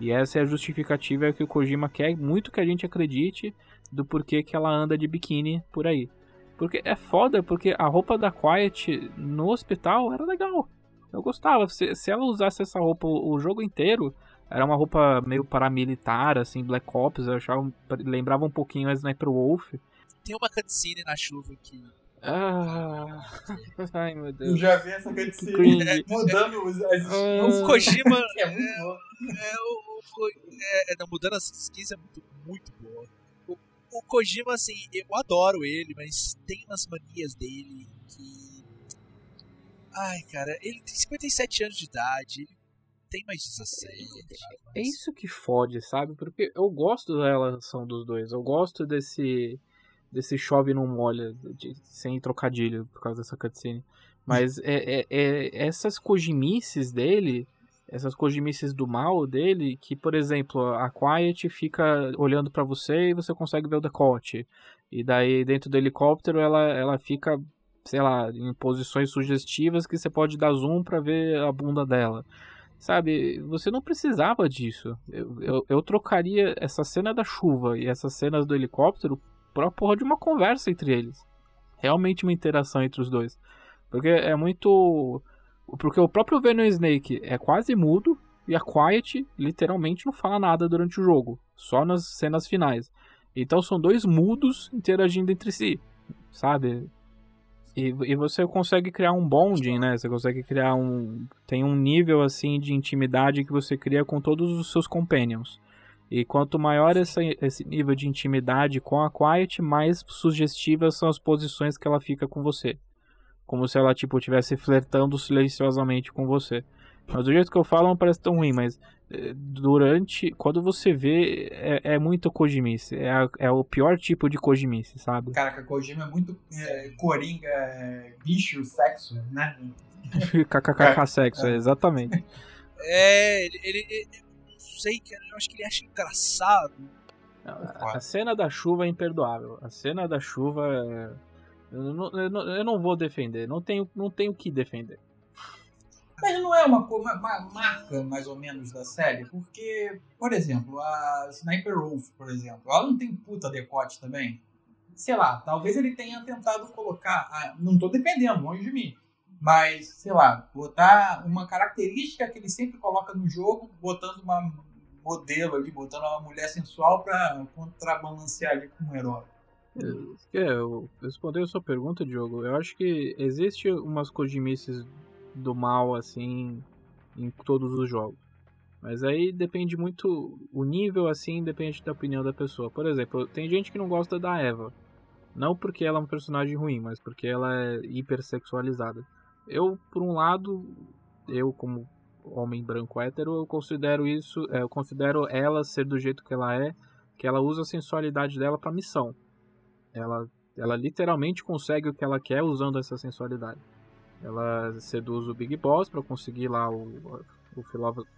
E essa é a justificativa que o Kojima quer muito que a gente acredite do porquê que ela anda de biquíni por aí. Porque é foda, porque a roupa da Quiet no hospital era legal. Eu gostava. Se, se ela usasse essa roupa o, jogo inteiro, era uma roupa meio paramilitar, assim, Black Ops, eu achava, lembrava um pouquinho a Sniper Wolf. Tem uma cutscene na chuva que. Ah, ai meu Eu Deus. já vi essa cutscene cringe. mudando os, as Ah. O Kojima. É muito bom. É, é, é, não, mudando as skins é muito, muito boa. O, o Kojima, assim, eu adoro ele, mas tem umas manias dele que. Ai, cara, ele tem 57 anos de idade, ele tem mais 16. É isso que fode, sabe? Porque eu gosto da relação dos dois. Eu gosto desse desse chove não molha, de- sem trocadilho por causa dessa cutscene. Mas é, é, é essas cojimices dele, essas cojimices do mal dele, que, por exemplo, a Quiet fica olhando pra você e você consegue ver o decote. E daí, dentro do helicóptero, ela, ela fica, sei lá, em posições sugestivas que você pode dar zoom pra ver a bunda dela. Sabe, você não precisava disso. Eu, eu, eu trocaria essa cena da chuva e essas cenas do helicóptero pra porra de uma conversa entre eles. Realmente uma interação entre os dois. Porque é muito. Porque o próprio Venom Snake é quase mudo e a Quiet literalmente não fala nada durante o jogo. Só nas cenas finais. Então são dois mudos interagindo entre si. Sabe? E, e você consegue criar um bonding, né? Você consegue criar um. Tem um nível assim de intimidade que você cria com todos os seus companions. E quanto maior essa, esse nível de intimidade com a Quiet, mais sugestivas são as posições que ela fica com você. Como se ela, tipo, estivesse flertando silenciosamente com você. Mas do jeito que eu falo não parece tão ruim, mas eh, durante. Quando você vê, é, é muito Kojimice. É, a- é o pior tipo de Kojimice, sabe? Caraca, Kojima é muito é, coringa, é, bicho, sexo, né? KKKK sexo, é, exatamente. É, ele, ele, sei, cara, eu acho que ele acha engraçado. A a cena da chuva é imperdoável. A cena da chuva é. Eu não, eu não, eu não vou defender. Não tenho, não tenho o que defender. Mas não é uma, uma, uma marca, mais ou menos, da série? Porque, por exemplo, a Sniper Wolf, por exemplo, ela não tem puta decote também? Sei lá, talvez ele tenha tentado colocar. ah, não tô defendendo, longe de mim. Mas, sei lá, botar uma característica que ele sempre coloca no jogo, botando uma modelo ali, botando uma mulher sensual pra contrabalancear ali com um herói. É, eu respondendo a sua pergunta, Diogo, eu acho que existe umas Kojimices do mal, assim, em todos os jogos. Mas aí depende muito. O nível, assim, depende da opinião da pessoa. Por exemplo, tem gente que não gosta da Eva. Não porque ela é um personagem ruim, mas porque ela é hipersexualizada. Eu, por um lado, eu como homem branco hétero, eu considero isso, é, eu considero ela ser do jeito que ela é, que ela usa a sensualidade dela para missão. Ela, ela literalmente consegue o que ela quer usando essa sensualidade. Ela seduz o Big Boss para conseguir lá o, o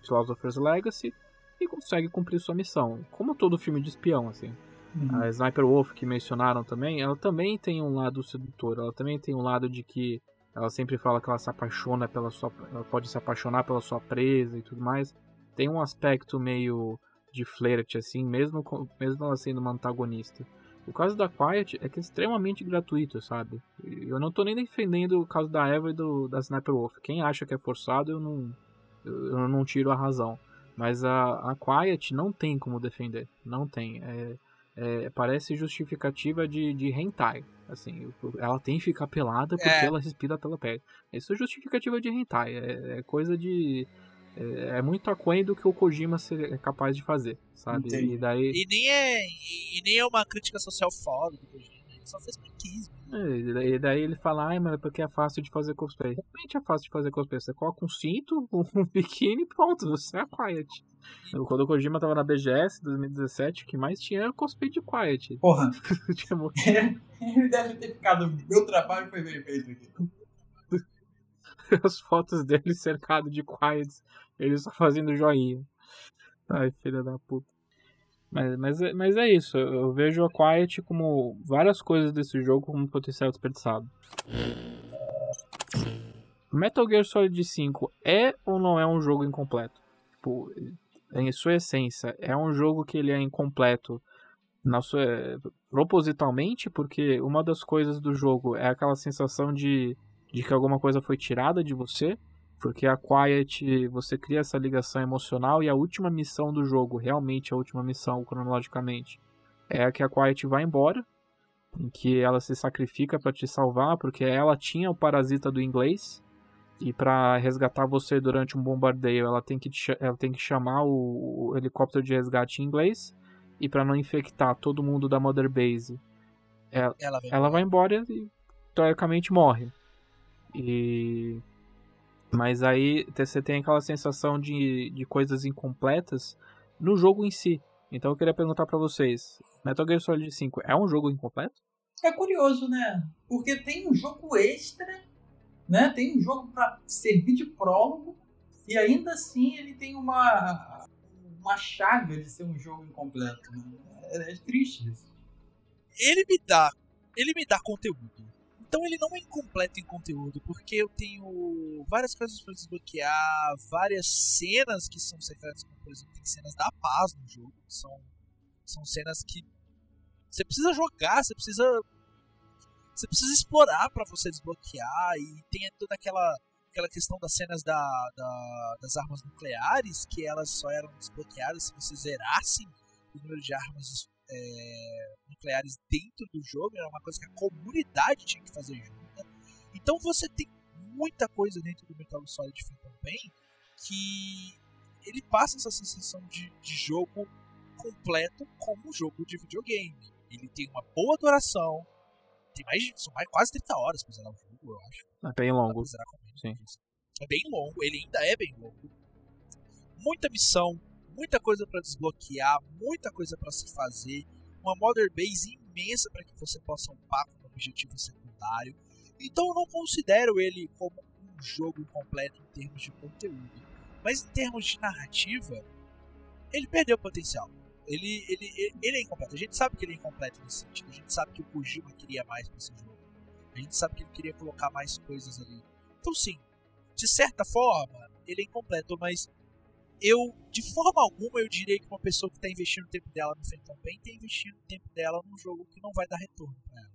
Philosopher's Legacy e consegue cumprir sua missão, como todo filme de espião, assim. Uhum. A Sniper Wolf que mencionaram também, ela também tem um lado sedutor, ela também tem um lado de que ela sempre fala que ela se apaixona pela sua. Ela pode se apaixonar pela sua presa e tudo mais. Tem um aspecto meio de flerte, assim, mesmo, mesmo ela sendo uma antagonista. O caso da Quiet é que é extremamente gratuito, sabe? Eu não tô nem defendendo o caso da Eva e do, da Sniper Wolf. Quem acha que é forçado, eu não, eu não tiro a razão. Mas a, a Quiet não tem como defender. Não tem. É, é, parece justificativa de, de hentai. Assim, ela tem que ficar pelada porque é. ela respira pela pele. Isso é justificativa de hentai. É, é coisa de. É, é, muito aquém do que o Kojima é capaz de fazer, sabe? E, daí... e, nem é, e nem é uma crítica social foda do Kojima. Ele só fez quis, é, e daí ele fala, ai, mas é porque é fácil de fazer cosplay. Realmente é fácil de fazer cosplay. Você coloca um cinto, um biquíni e pronto, você é Quiet. Quando o Kojima tava na BGS 2017, o que mais tinha era cosplay de Quiet. Porra. ele deve ter ficado. Meu trabalho foi bem feito aqui. As fotos dele cercado de Quiet, ele só fazendo joinha. Ai, filha da puta. Mas, mas, é, mas é isso, eu vejo a Quiet como várias coisas desse jogo como potencial desperdiçado. Metal Gear Solid 5 é ou não é um jogo incompleto? Tipo, em sua essência, é um jogo que ele é incompleto na sua, propositalmente, porque uma das coisas do jogo é aquela sensação de, de que alguma coisa foi tirada de você, porque a Quiet, você cria essa ligação emocional e a última missão do jogo, realmente a última missão cronologicamente, é a que a Quiet vai embora, em que ela se sacrifica para te salvar, porque ela tinha o parasita do inglês e para resgatar você durante um bombardeio, ela tem que, ela tem que chamar o, o helicóptero de resgate em inglês e para não infectar todo mundo da Mother Base, ela, ela, vai, ela vai embora e teoricamente morre. E mas aí você tem aquela sensação de, de coisas incompletas no jogo em si. Então eu queria perguntar para vocês: Metal Gear Solid 5 é um jogo incompleto? É curioso, né? Porque tem um jogo extra, né? Tem um jogo para servir de prólogo e ainda assim ele tem uma uma chaga de ser um jogo incompleto. Né? É, é triste isso. Ele me dá, ele me dá conteúdo. Então ele não é incompleto em conteúdo, porque eu tenho várias coisas para desbloquear, várias cenas que são secretas, como por exemplo, tem cenas da paz no jogo, são, são cenas que você precisa jogar, você precisa você precisa explorar para você desbloquear e tem toda aquela aquela questão das cenas da, da, das armas nucleares que elas só eram desbloqueadas se você zerasse o número de armas é, nucleares dentro do jogo, era uma coisa que a comunidade tinha que fazer junto. Então você tem muita coisa dentro do Metal Solid Phantom Pain que ele passa essa sensação de, de jogo completo como um jogo de videogame. Ele tem uma boa duração, tem mais, são mais quase 30 horas pra zerar o jogo, eu acho. É bem longo. Sim. É bem longo, ele ainda é bem longo. Muita missão, muita coisa para desbloquear, muita coisa para se fazer, uma Mother Base imensa para que você possa upar como objetivo secundário. Então eu não considero ele como um jogo completo em termos de conteúdo, mas em termos de narrativa, ele perdeu potencial. Ele, ele, ele, é incompleto. A gente sabe que ele é incompleto nesse sentido. A gente sabe que o Kojima queria mais para esse jogo. A gente sabe que ele queria colocar mais coisas ali. Então, sim, de certa forma, ele é incompleto, mas eu, de forma alguma, eu diria que uma pessoa que está investindo o tempo dela no Phantom Pain está investindo o tempo dela num jogo que não vai dar retorno para ela.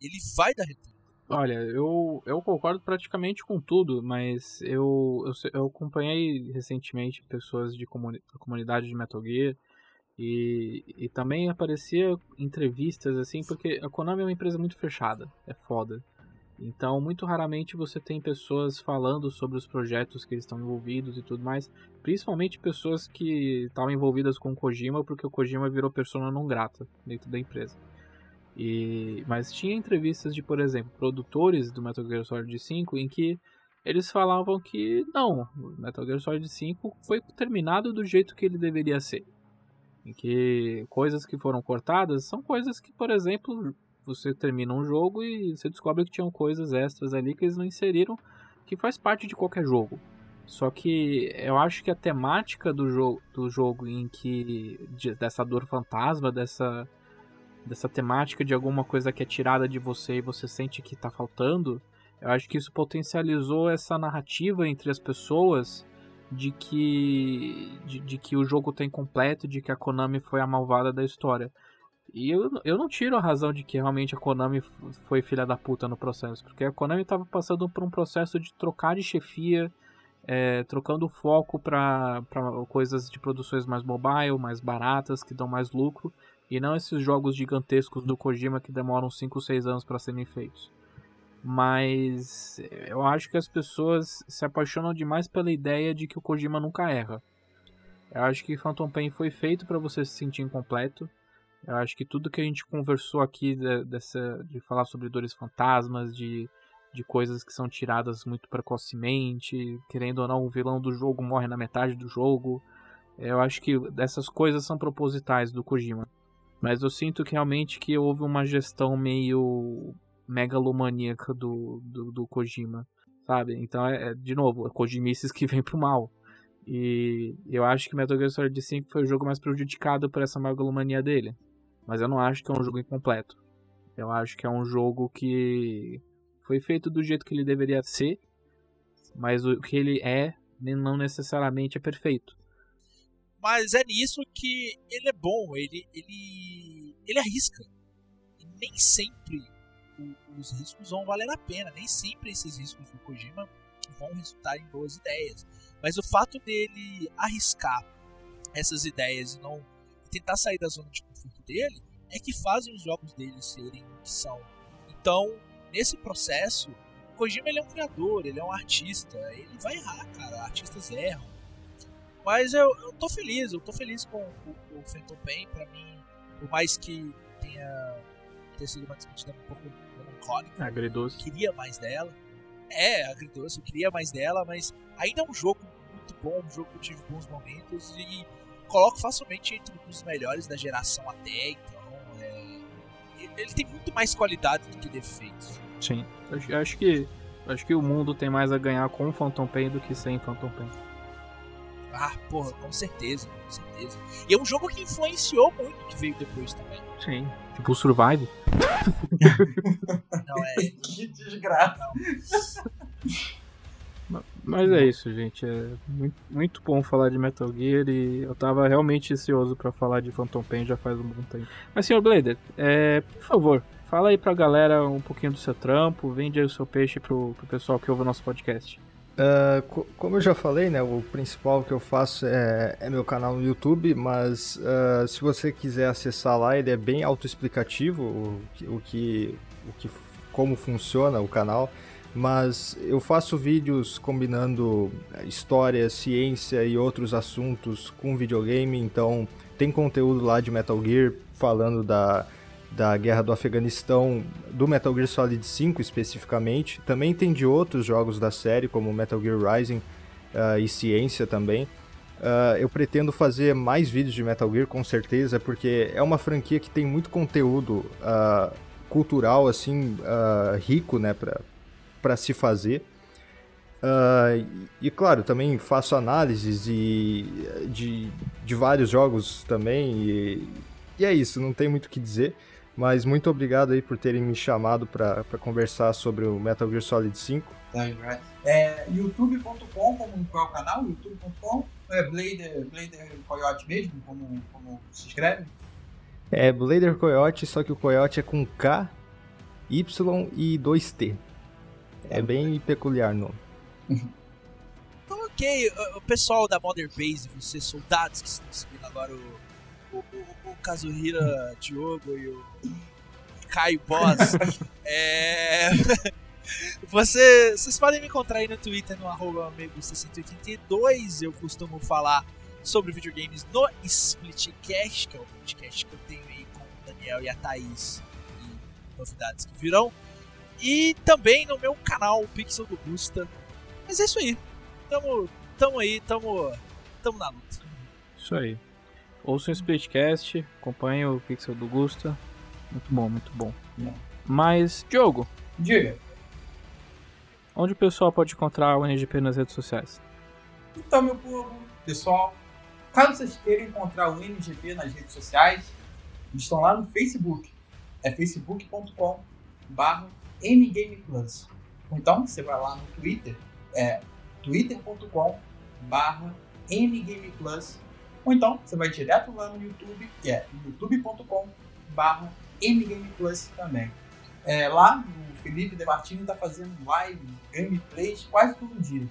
Ele vai dar retorno. Olha, eu, eu concordo praticamente com tudo, mas eu, eu, eu acompanhei recentemente pessoas de comuni da comunidade de Metal Gear E, e também aparecia entrevistas assim, porque a Konami é uma empresa muito fechada, é foda. Então, muito raramente você tem pessoas falando sobre os projetos que eles estão envolvidos e tudo mais, principalmente pessoas que estavam envolvidas com o Kojima, porque o Kojima virou persona não grata dentro da empresa. E, mas tinha entrevistas de, por exemplo, produtores do Metal Gear Solid 5 em que eles falavam que não, o Metal Gear Solid 5 foi terminado do jeito que ele deveria ser. Em que coisas que foram cortadas são coisas que, por exemplo, você termina um jogo e você descobre que tinham coisas extras ali que eles não inseriram, que faz parte de qualquer jogo. Só que eu acho que a temática do jogo, do jogo em que de, dessa dor fantasma, dessa dessa temática de alguma coisa que é tirada de você e você sente que está faltando, eu acho que isso potencializou essa narrativa entre as pessoas de que de, de que o jogo está incompleto, de que a Konami foi a malvada da história. E eu, eu não tiro a razão de que realmente a Konami foi filha da puta no processo, porque a Konami estava passando por um processo de trocar de chefia, é, trocando foco para coisas de produções mais mobile, mais baratas, que dão mais lucro, e não esses jogos gigantescos do Kojima que demoram 5 ou 6 anos para serem feitos. Mas eu acho que as pessoas se apaixonam demais pela ideia de que o Kojima nunca erra. Eu acho que Phantom Pain foi feito para você se sentir incompleto. Eu acho que tudo que a gente conversou aqui de, dessa, de falar sobre dores fantasmas, de, de coisas que são tiradas muito precocemente, querendo ou não, o vilão do jogo morre na metade do jogo. Eu acho que essas coisas são propositais do Kojima. Mas eu sinto que realmente que houve uma gestão meio megalomaníaca do, do, do Kojima, sabe? Então é, é de novo, é Kojimices que vem pro mal. E eu acho que Metal Gear Solid 5 foi o jogo mais prejudicado por essa megalomania dele. Mas eu não acho que é um jogo incompleto. Eu acho que é um jogo que foi feito do jeito que ele deveria ser, mas o que ele é não necessariamente é perfeito. Mas é nisso que ele é bom, ele ele ele arrisca. E nem sempre os riscos vão valer a pena, nem sempre esses riscos do Kojima vão resultar em boas ideias. Mas o fato dele arriscar essas ideias e não tentar sair da zona de conforto dele é que fazem os jogos dele serem o que são. Então, nesse processo, o Kojima ele é um criador, ele é um artista, ele vai errar, cara, artistas erram. Mas eu, eu tô feliz, eu tô feliz com o, o Phantom Pain, pra mim, por mais que tenha, tenha sido uma despedida um pouco melancólica, agridoce. eu queria mais dela. É, agridoce, eu queria mais dela, mas ainda é um jogo muito bom, um jogo que eu tive bons momentos e coloco facilmente entre os melhores da geração até, então é... ele tem muito mais qualidade do que defeitos. Sim, eu acho que acho que o mundo tem mais a ganhar com Phantom Pain do que sem Phantom Pain. Ah, porra, com certeza, com certeza. E é um jogo que influenciou muito o que veio depois também. Sim. Tipo o Survive. Não, é. que desgraça. Mas é isso, gente. É muito, bom falar de Metal Gear e eu tava realmente ansioso para falar de Phantom Pain já faz um bom tempo. Mas, senhor Blader, é, por favor, fala aí pra galera um pouquinho do seu trampo, vende aí o seu peixe pro, pro pessoal que ouve o nosso podcast. Uh, co como eu já falei, né, o principal que eu faço é, é meu canal no YouTube, mas uh, se você quiser acessar lá, ele é bem autoexplicativo o, o que, o que, como funciona o canal mas eu faço vídeos combinando história, ciência e outros assuntos com videogame, então tem conteúdo lá de Metal Gear falando da, da guerra do Afeganistão, do Metal Gear Solid 5 especificamente. Também tem de outros jogos da série, como Metal Gear Rising uh, e Ciência também. Uh, eu pretendo fazer mais vídeos de Metal Gear, com certeza, porque é uma franquia que tem muito conteúdo uh, cultural, assim, rico, né, pra, para se fazer. Uh, e, claro, também faço análises e, de, de vários jogos também. E, e é isso, não tem muito o que dizer. Mas muito obrigado aí por terem me chamado para conversar sobre o Metal Gear Solid 5. É, youtube.com, como qual é o canal? youtube.com é Blader, Blader Coyote mesmo, como, como se escreve? É Blader Coyote, só que o Coyote é com K, Y e 2T. É bem peculiar o nome. Então, ok, o pessoal da Mother Base, vocês soldados que estão seguindo agora o, o, o, o Kazuhira Diogo e o Caio Boss. é... Você, vocês podem me encontrar aí no Twitter no arroba amigo682. Eu costumo falar sobre videogames no Splitcast, que é o podcast que eu tenho aí com o Daniel e a Thaís e novidades que virão. E também no meu canal, o Pixel do Gusta. Mas é isso aí. Tamo, tamo aí, tamo, tamo na luta. Isso aí. Ouça o Splitcast, acompanhe o Pixel do Gusta. Muito bom, muito bom. Mas, Diogo, Diga. onde o pessoal pode encontrar o NGP nas redes sociais? Então, meu povo, pessoal, caso vocês queiram encontrar o NGP nas redes sociais, eles estão lá no Facebook. É facebook.com barra ngameplus. Ou então, você vai lá no Twitter, é twitter.com barra ngameplus. Ou então, você vai direto lá no YouTube, que é youtube.com barra ngameplus também. É, lá, o Felipe De Martini está fazendo live, gameplays quase todo dia.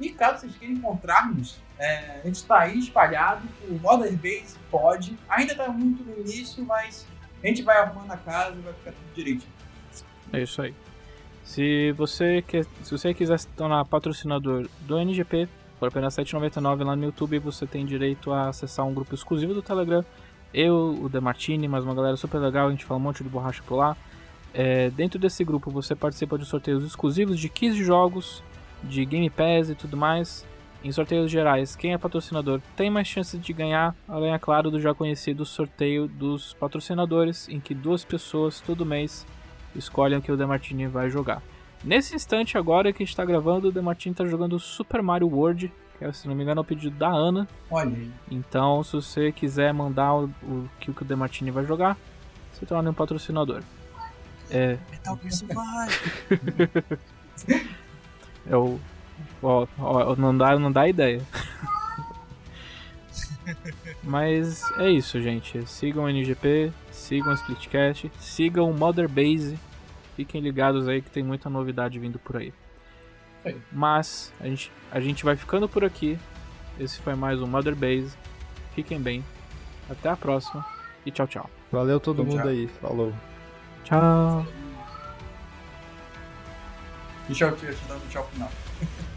E caso vocês queiram encontrar-nos, é, a gente está aí espalhado por Modern Base, pode. Ainda está muito no início, mas a gente vai arrumando a casa e vai ficar tudo direitinho. É isso aí. Se você, quer, se você quiser se tornar patrocinador do NGP, por apenas R$ 7,99 lá no YouTube, você tem direito a acessar um grupo exclusivo do Telegram. Eu, o Demartini, mais uma galera super legal, a gente fala um monte de borracha por lá. É, dentro desse grupo você participa de sorteios exclusivos de 15 jogos, de Game Pass e tudo mais. Em sorteios gerais, quem é patrocinador tem mais chances de ganhar, além, é claro, do já conhecido sorteio dos patrocinadores, em que duas pessoas todo mês escolhem o que o Demartini vai jogar. Nesse instante agora que a gente está gravando, o Demartini está jogando Super Mario World, que é, se não me engano é o pedido da Ana. Olha aí. Então, se você quiser mandar o, o que o que o Demartini vai jogar, se torne um patrocinador. É, Metal Gear Survive. é o. Ó, ó, não dá, não dá ideia. Mas é isso, gente. Sigam o NGP, sigam o Splitcast, sigam o Mother Base. Fiquem ligados aí que tem muita novidade vindo por aí. Mas a gente, a gente vai ficando por aqui. Esse foi mais um Mother Base. Fiquem bem. Até a próxima e tchau, tchau. Valeu todo Tchau, mundo tchau. aí. Falou. Tchau. Te dar um tchau final.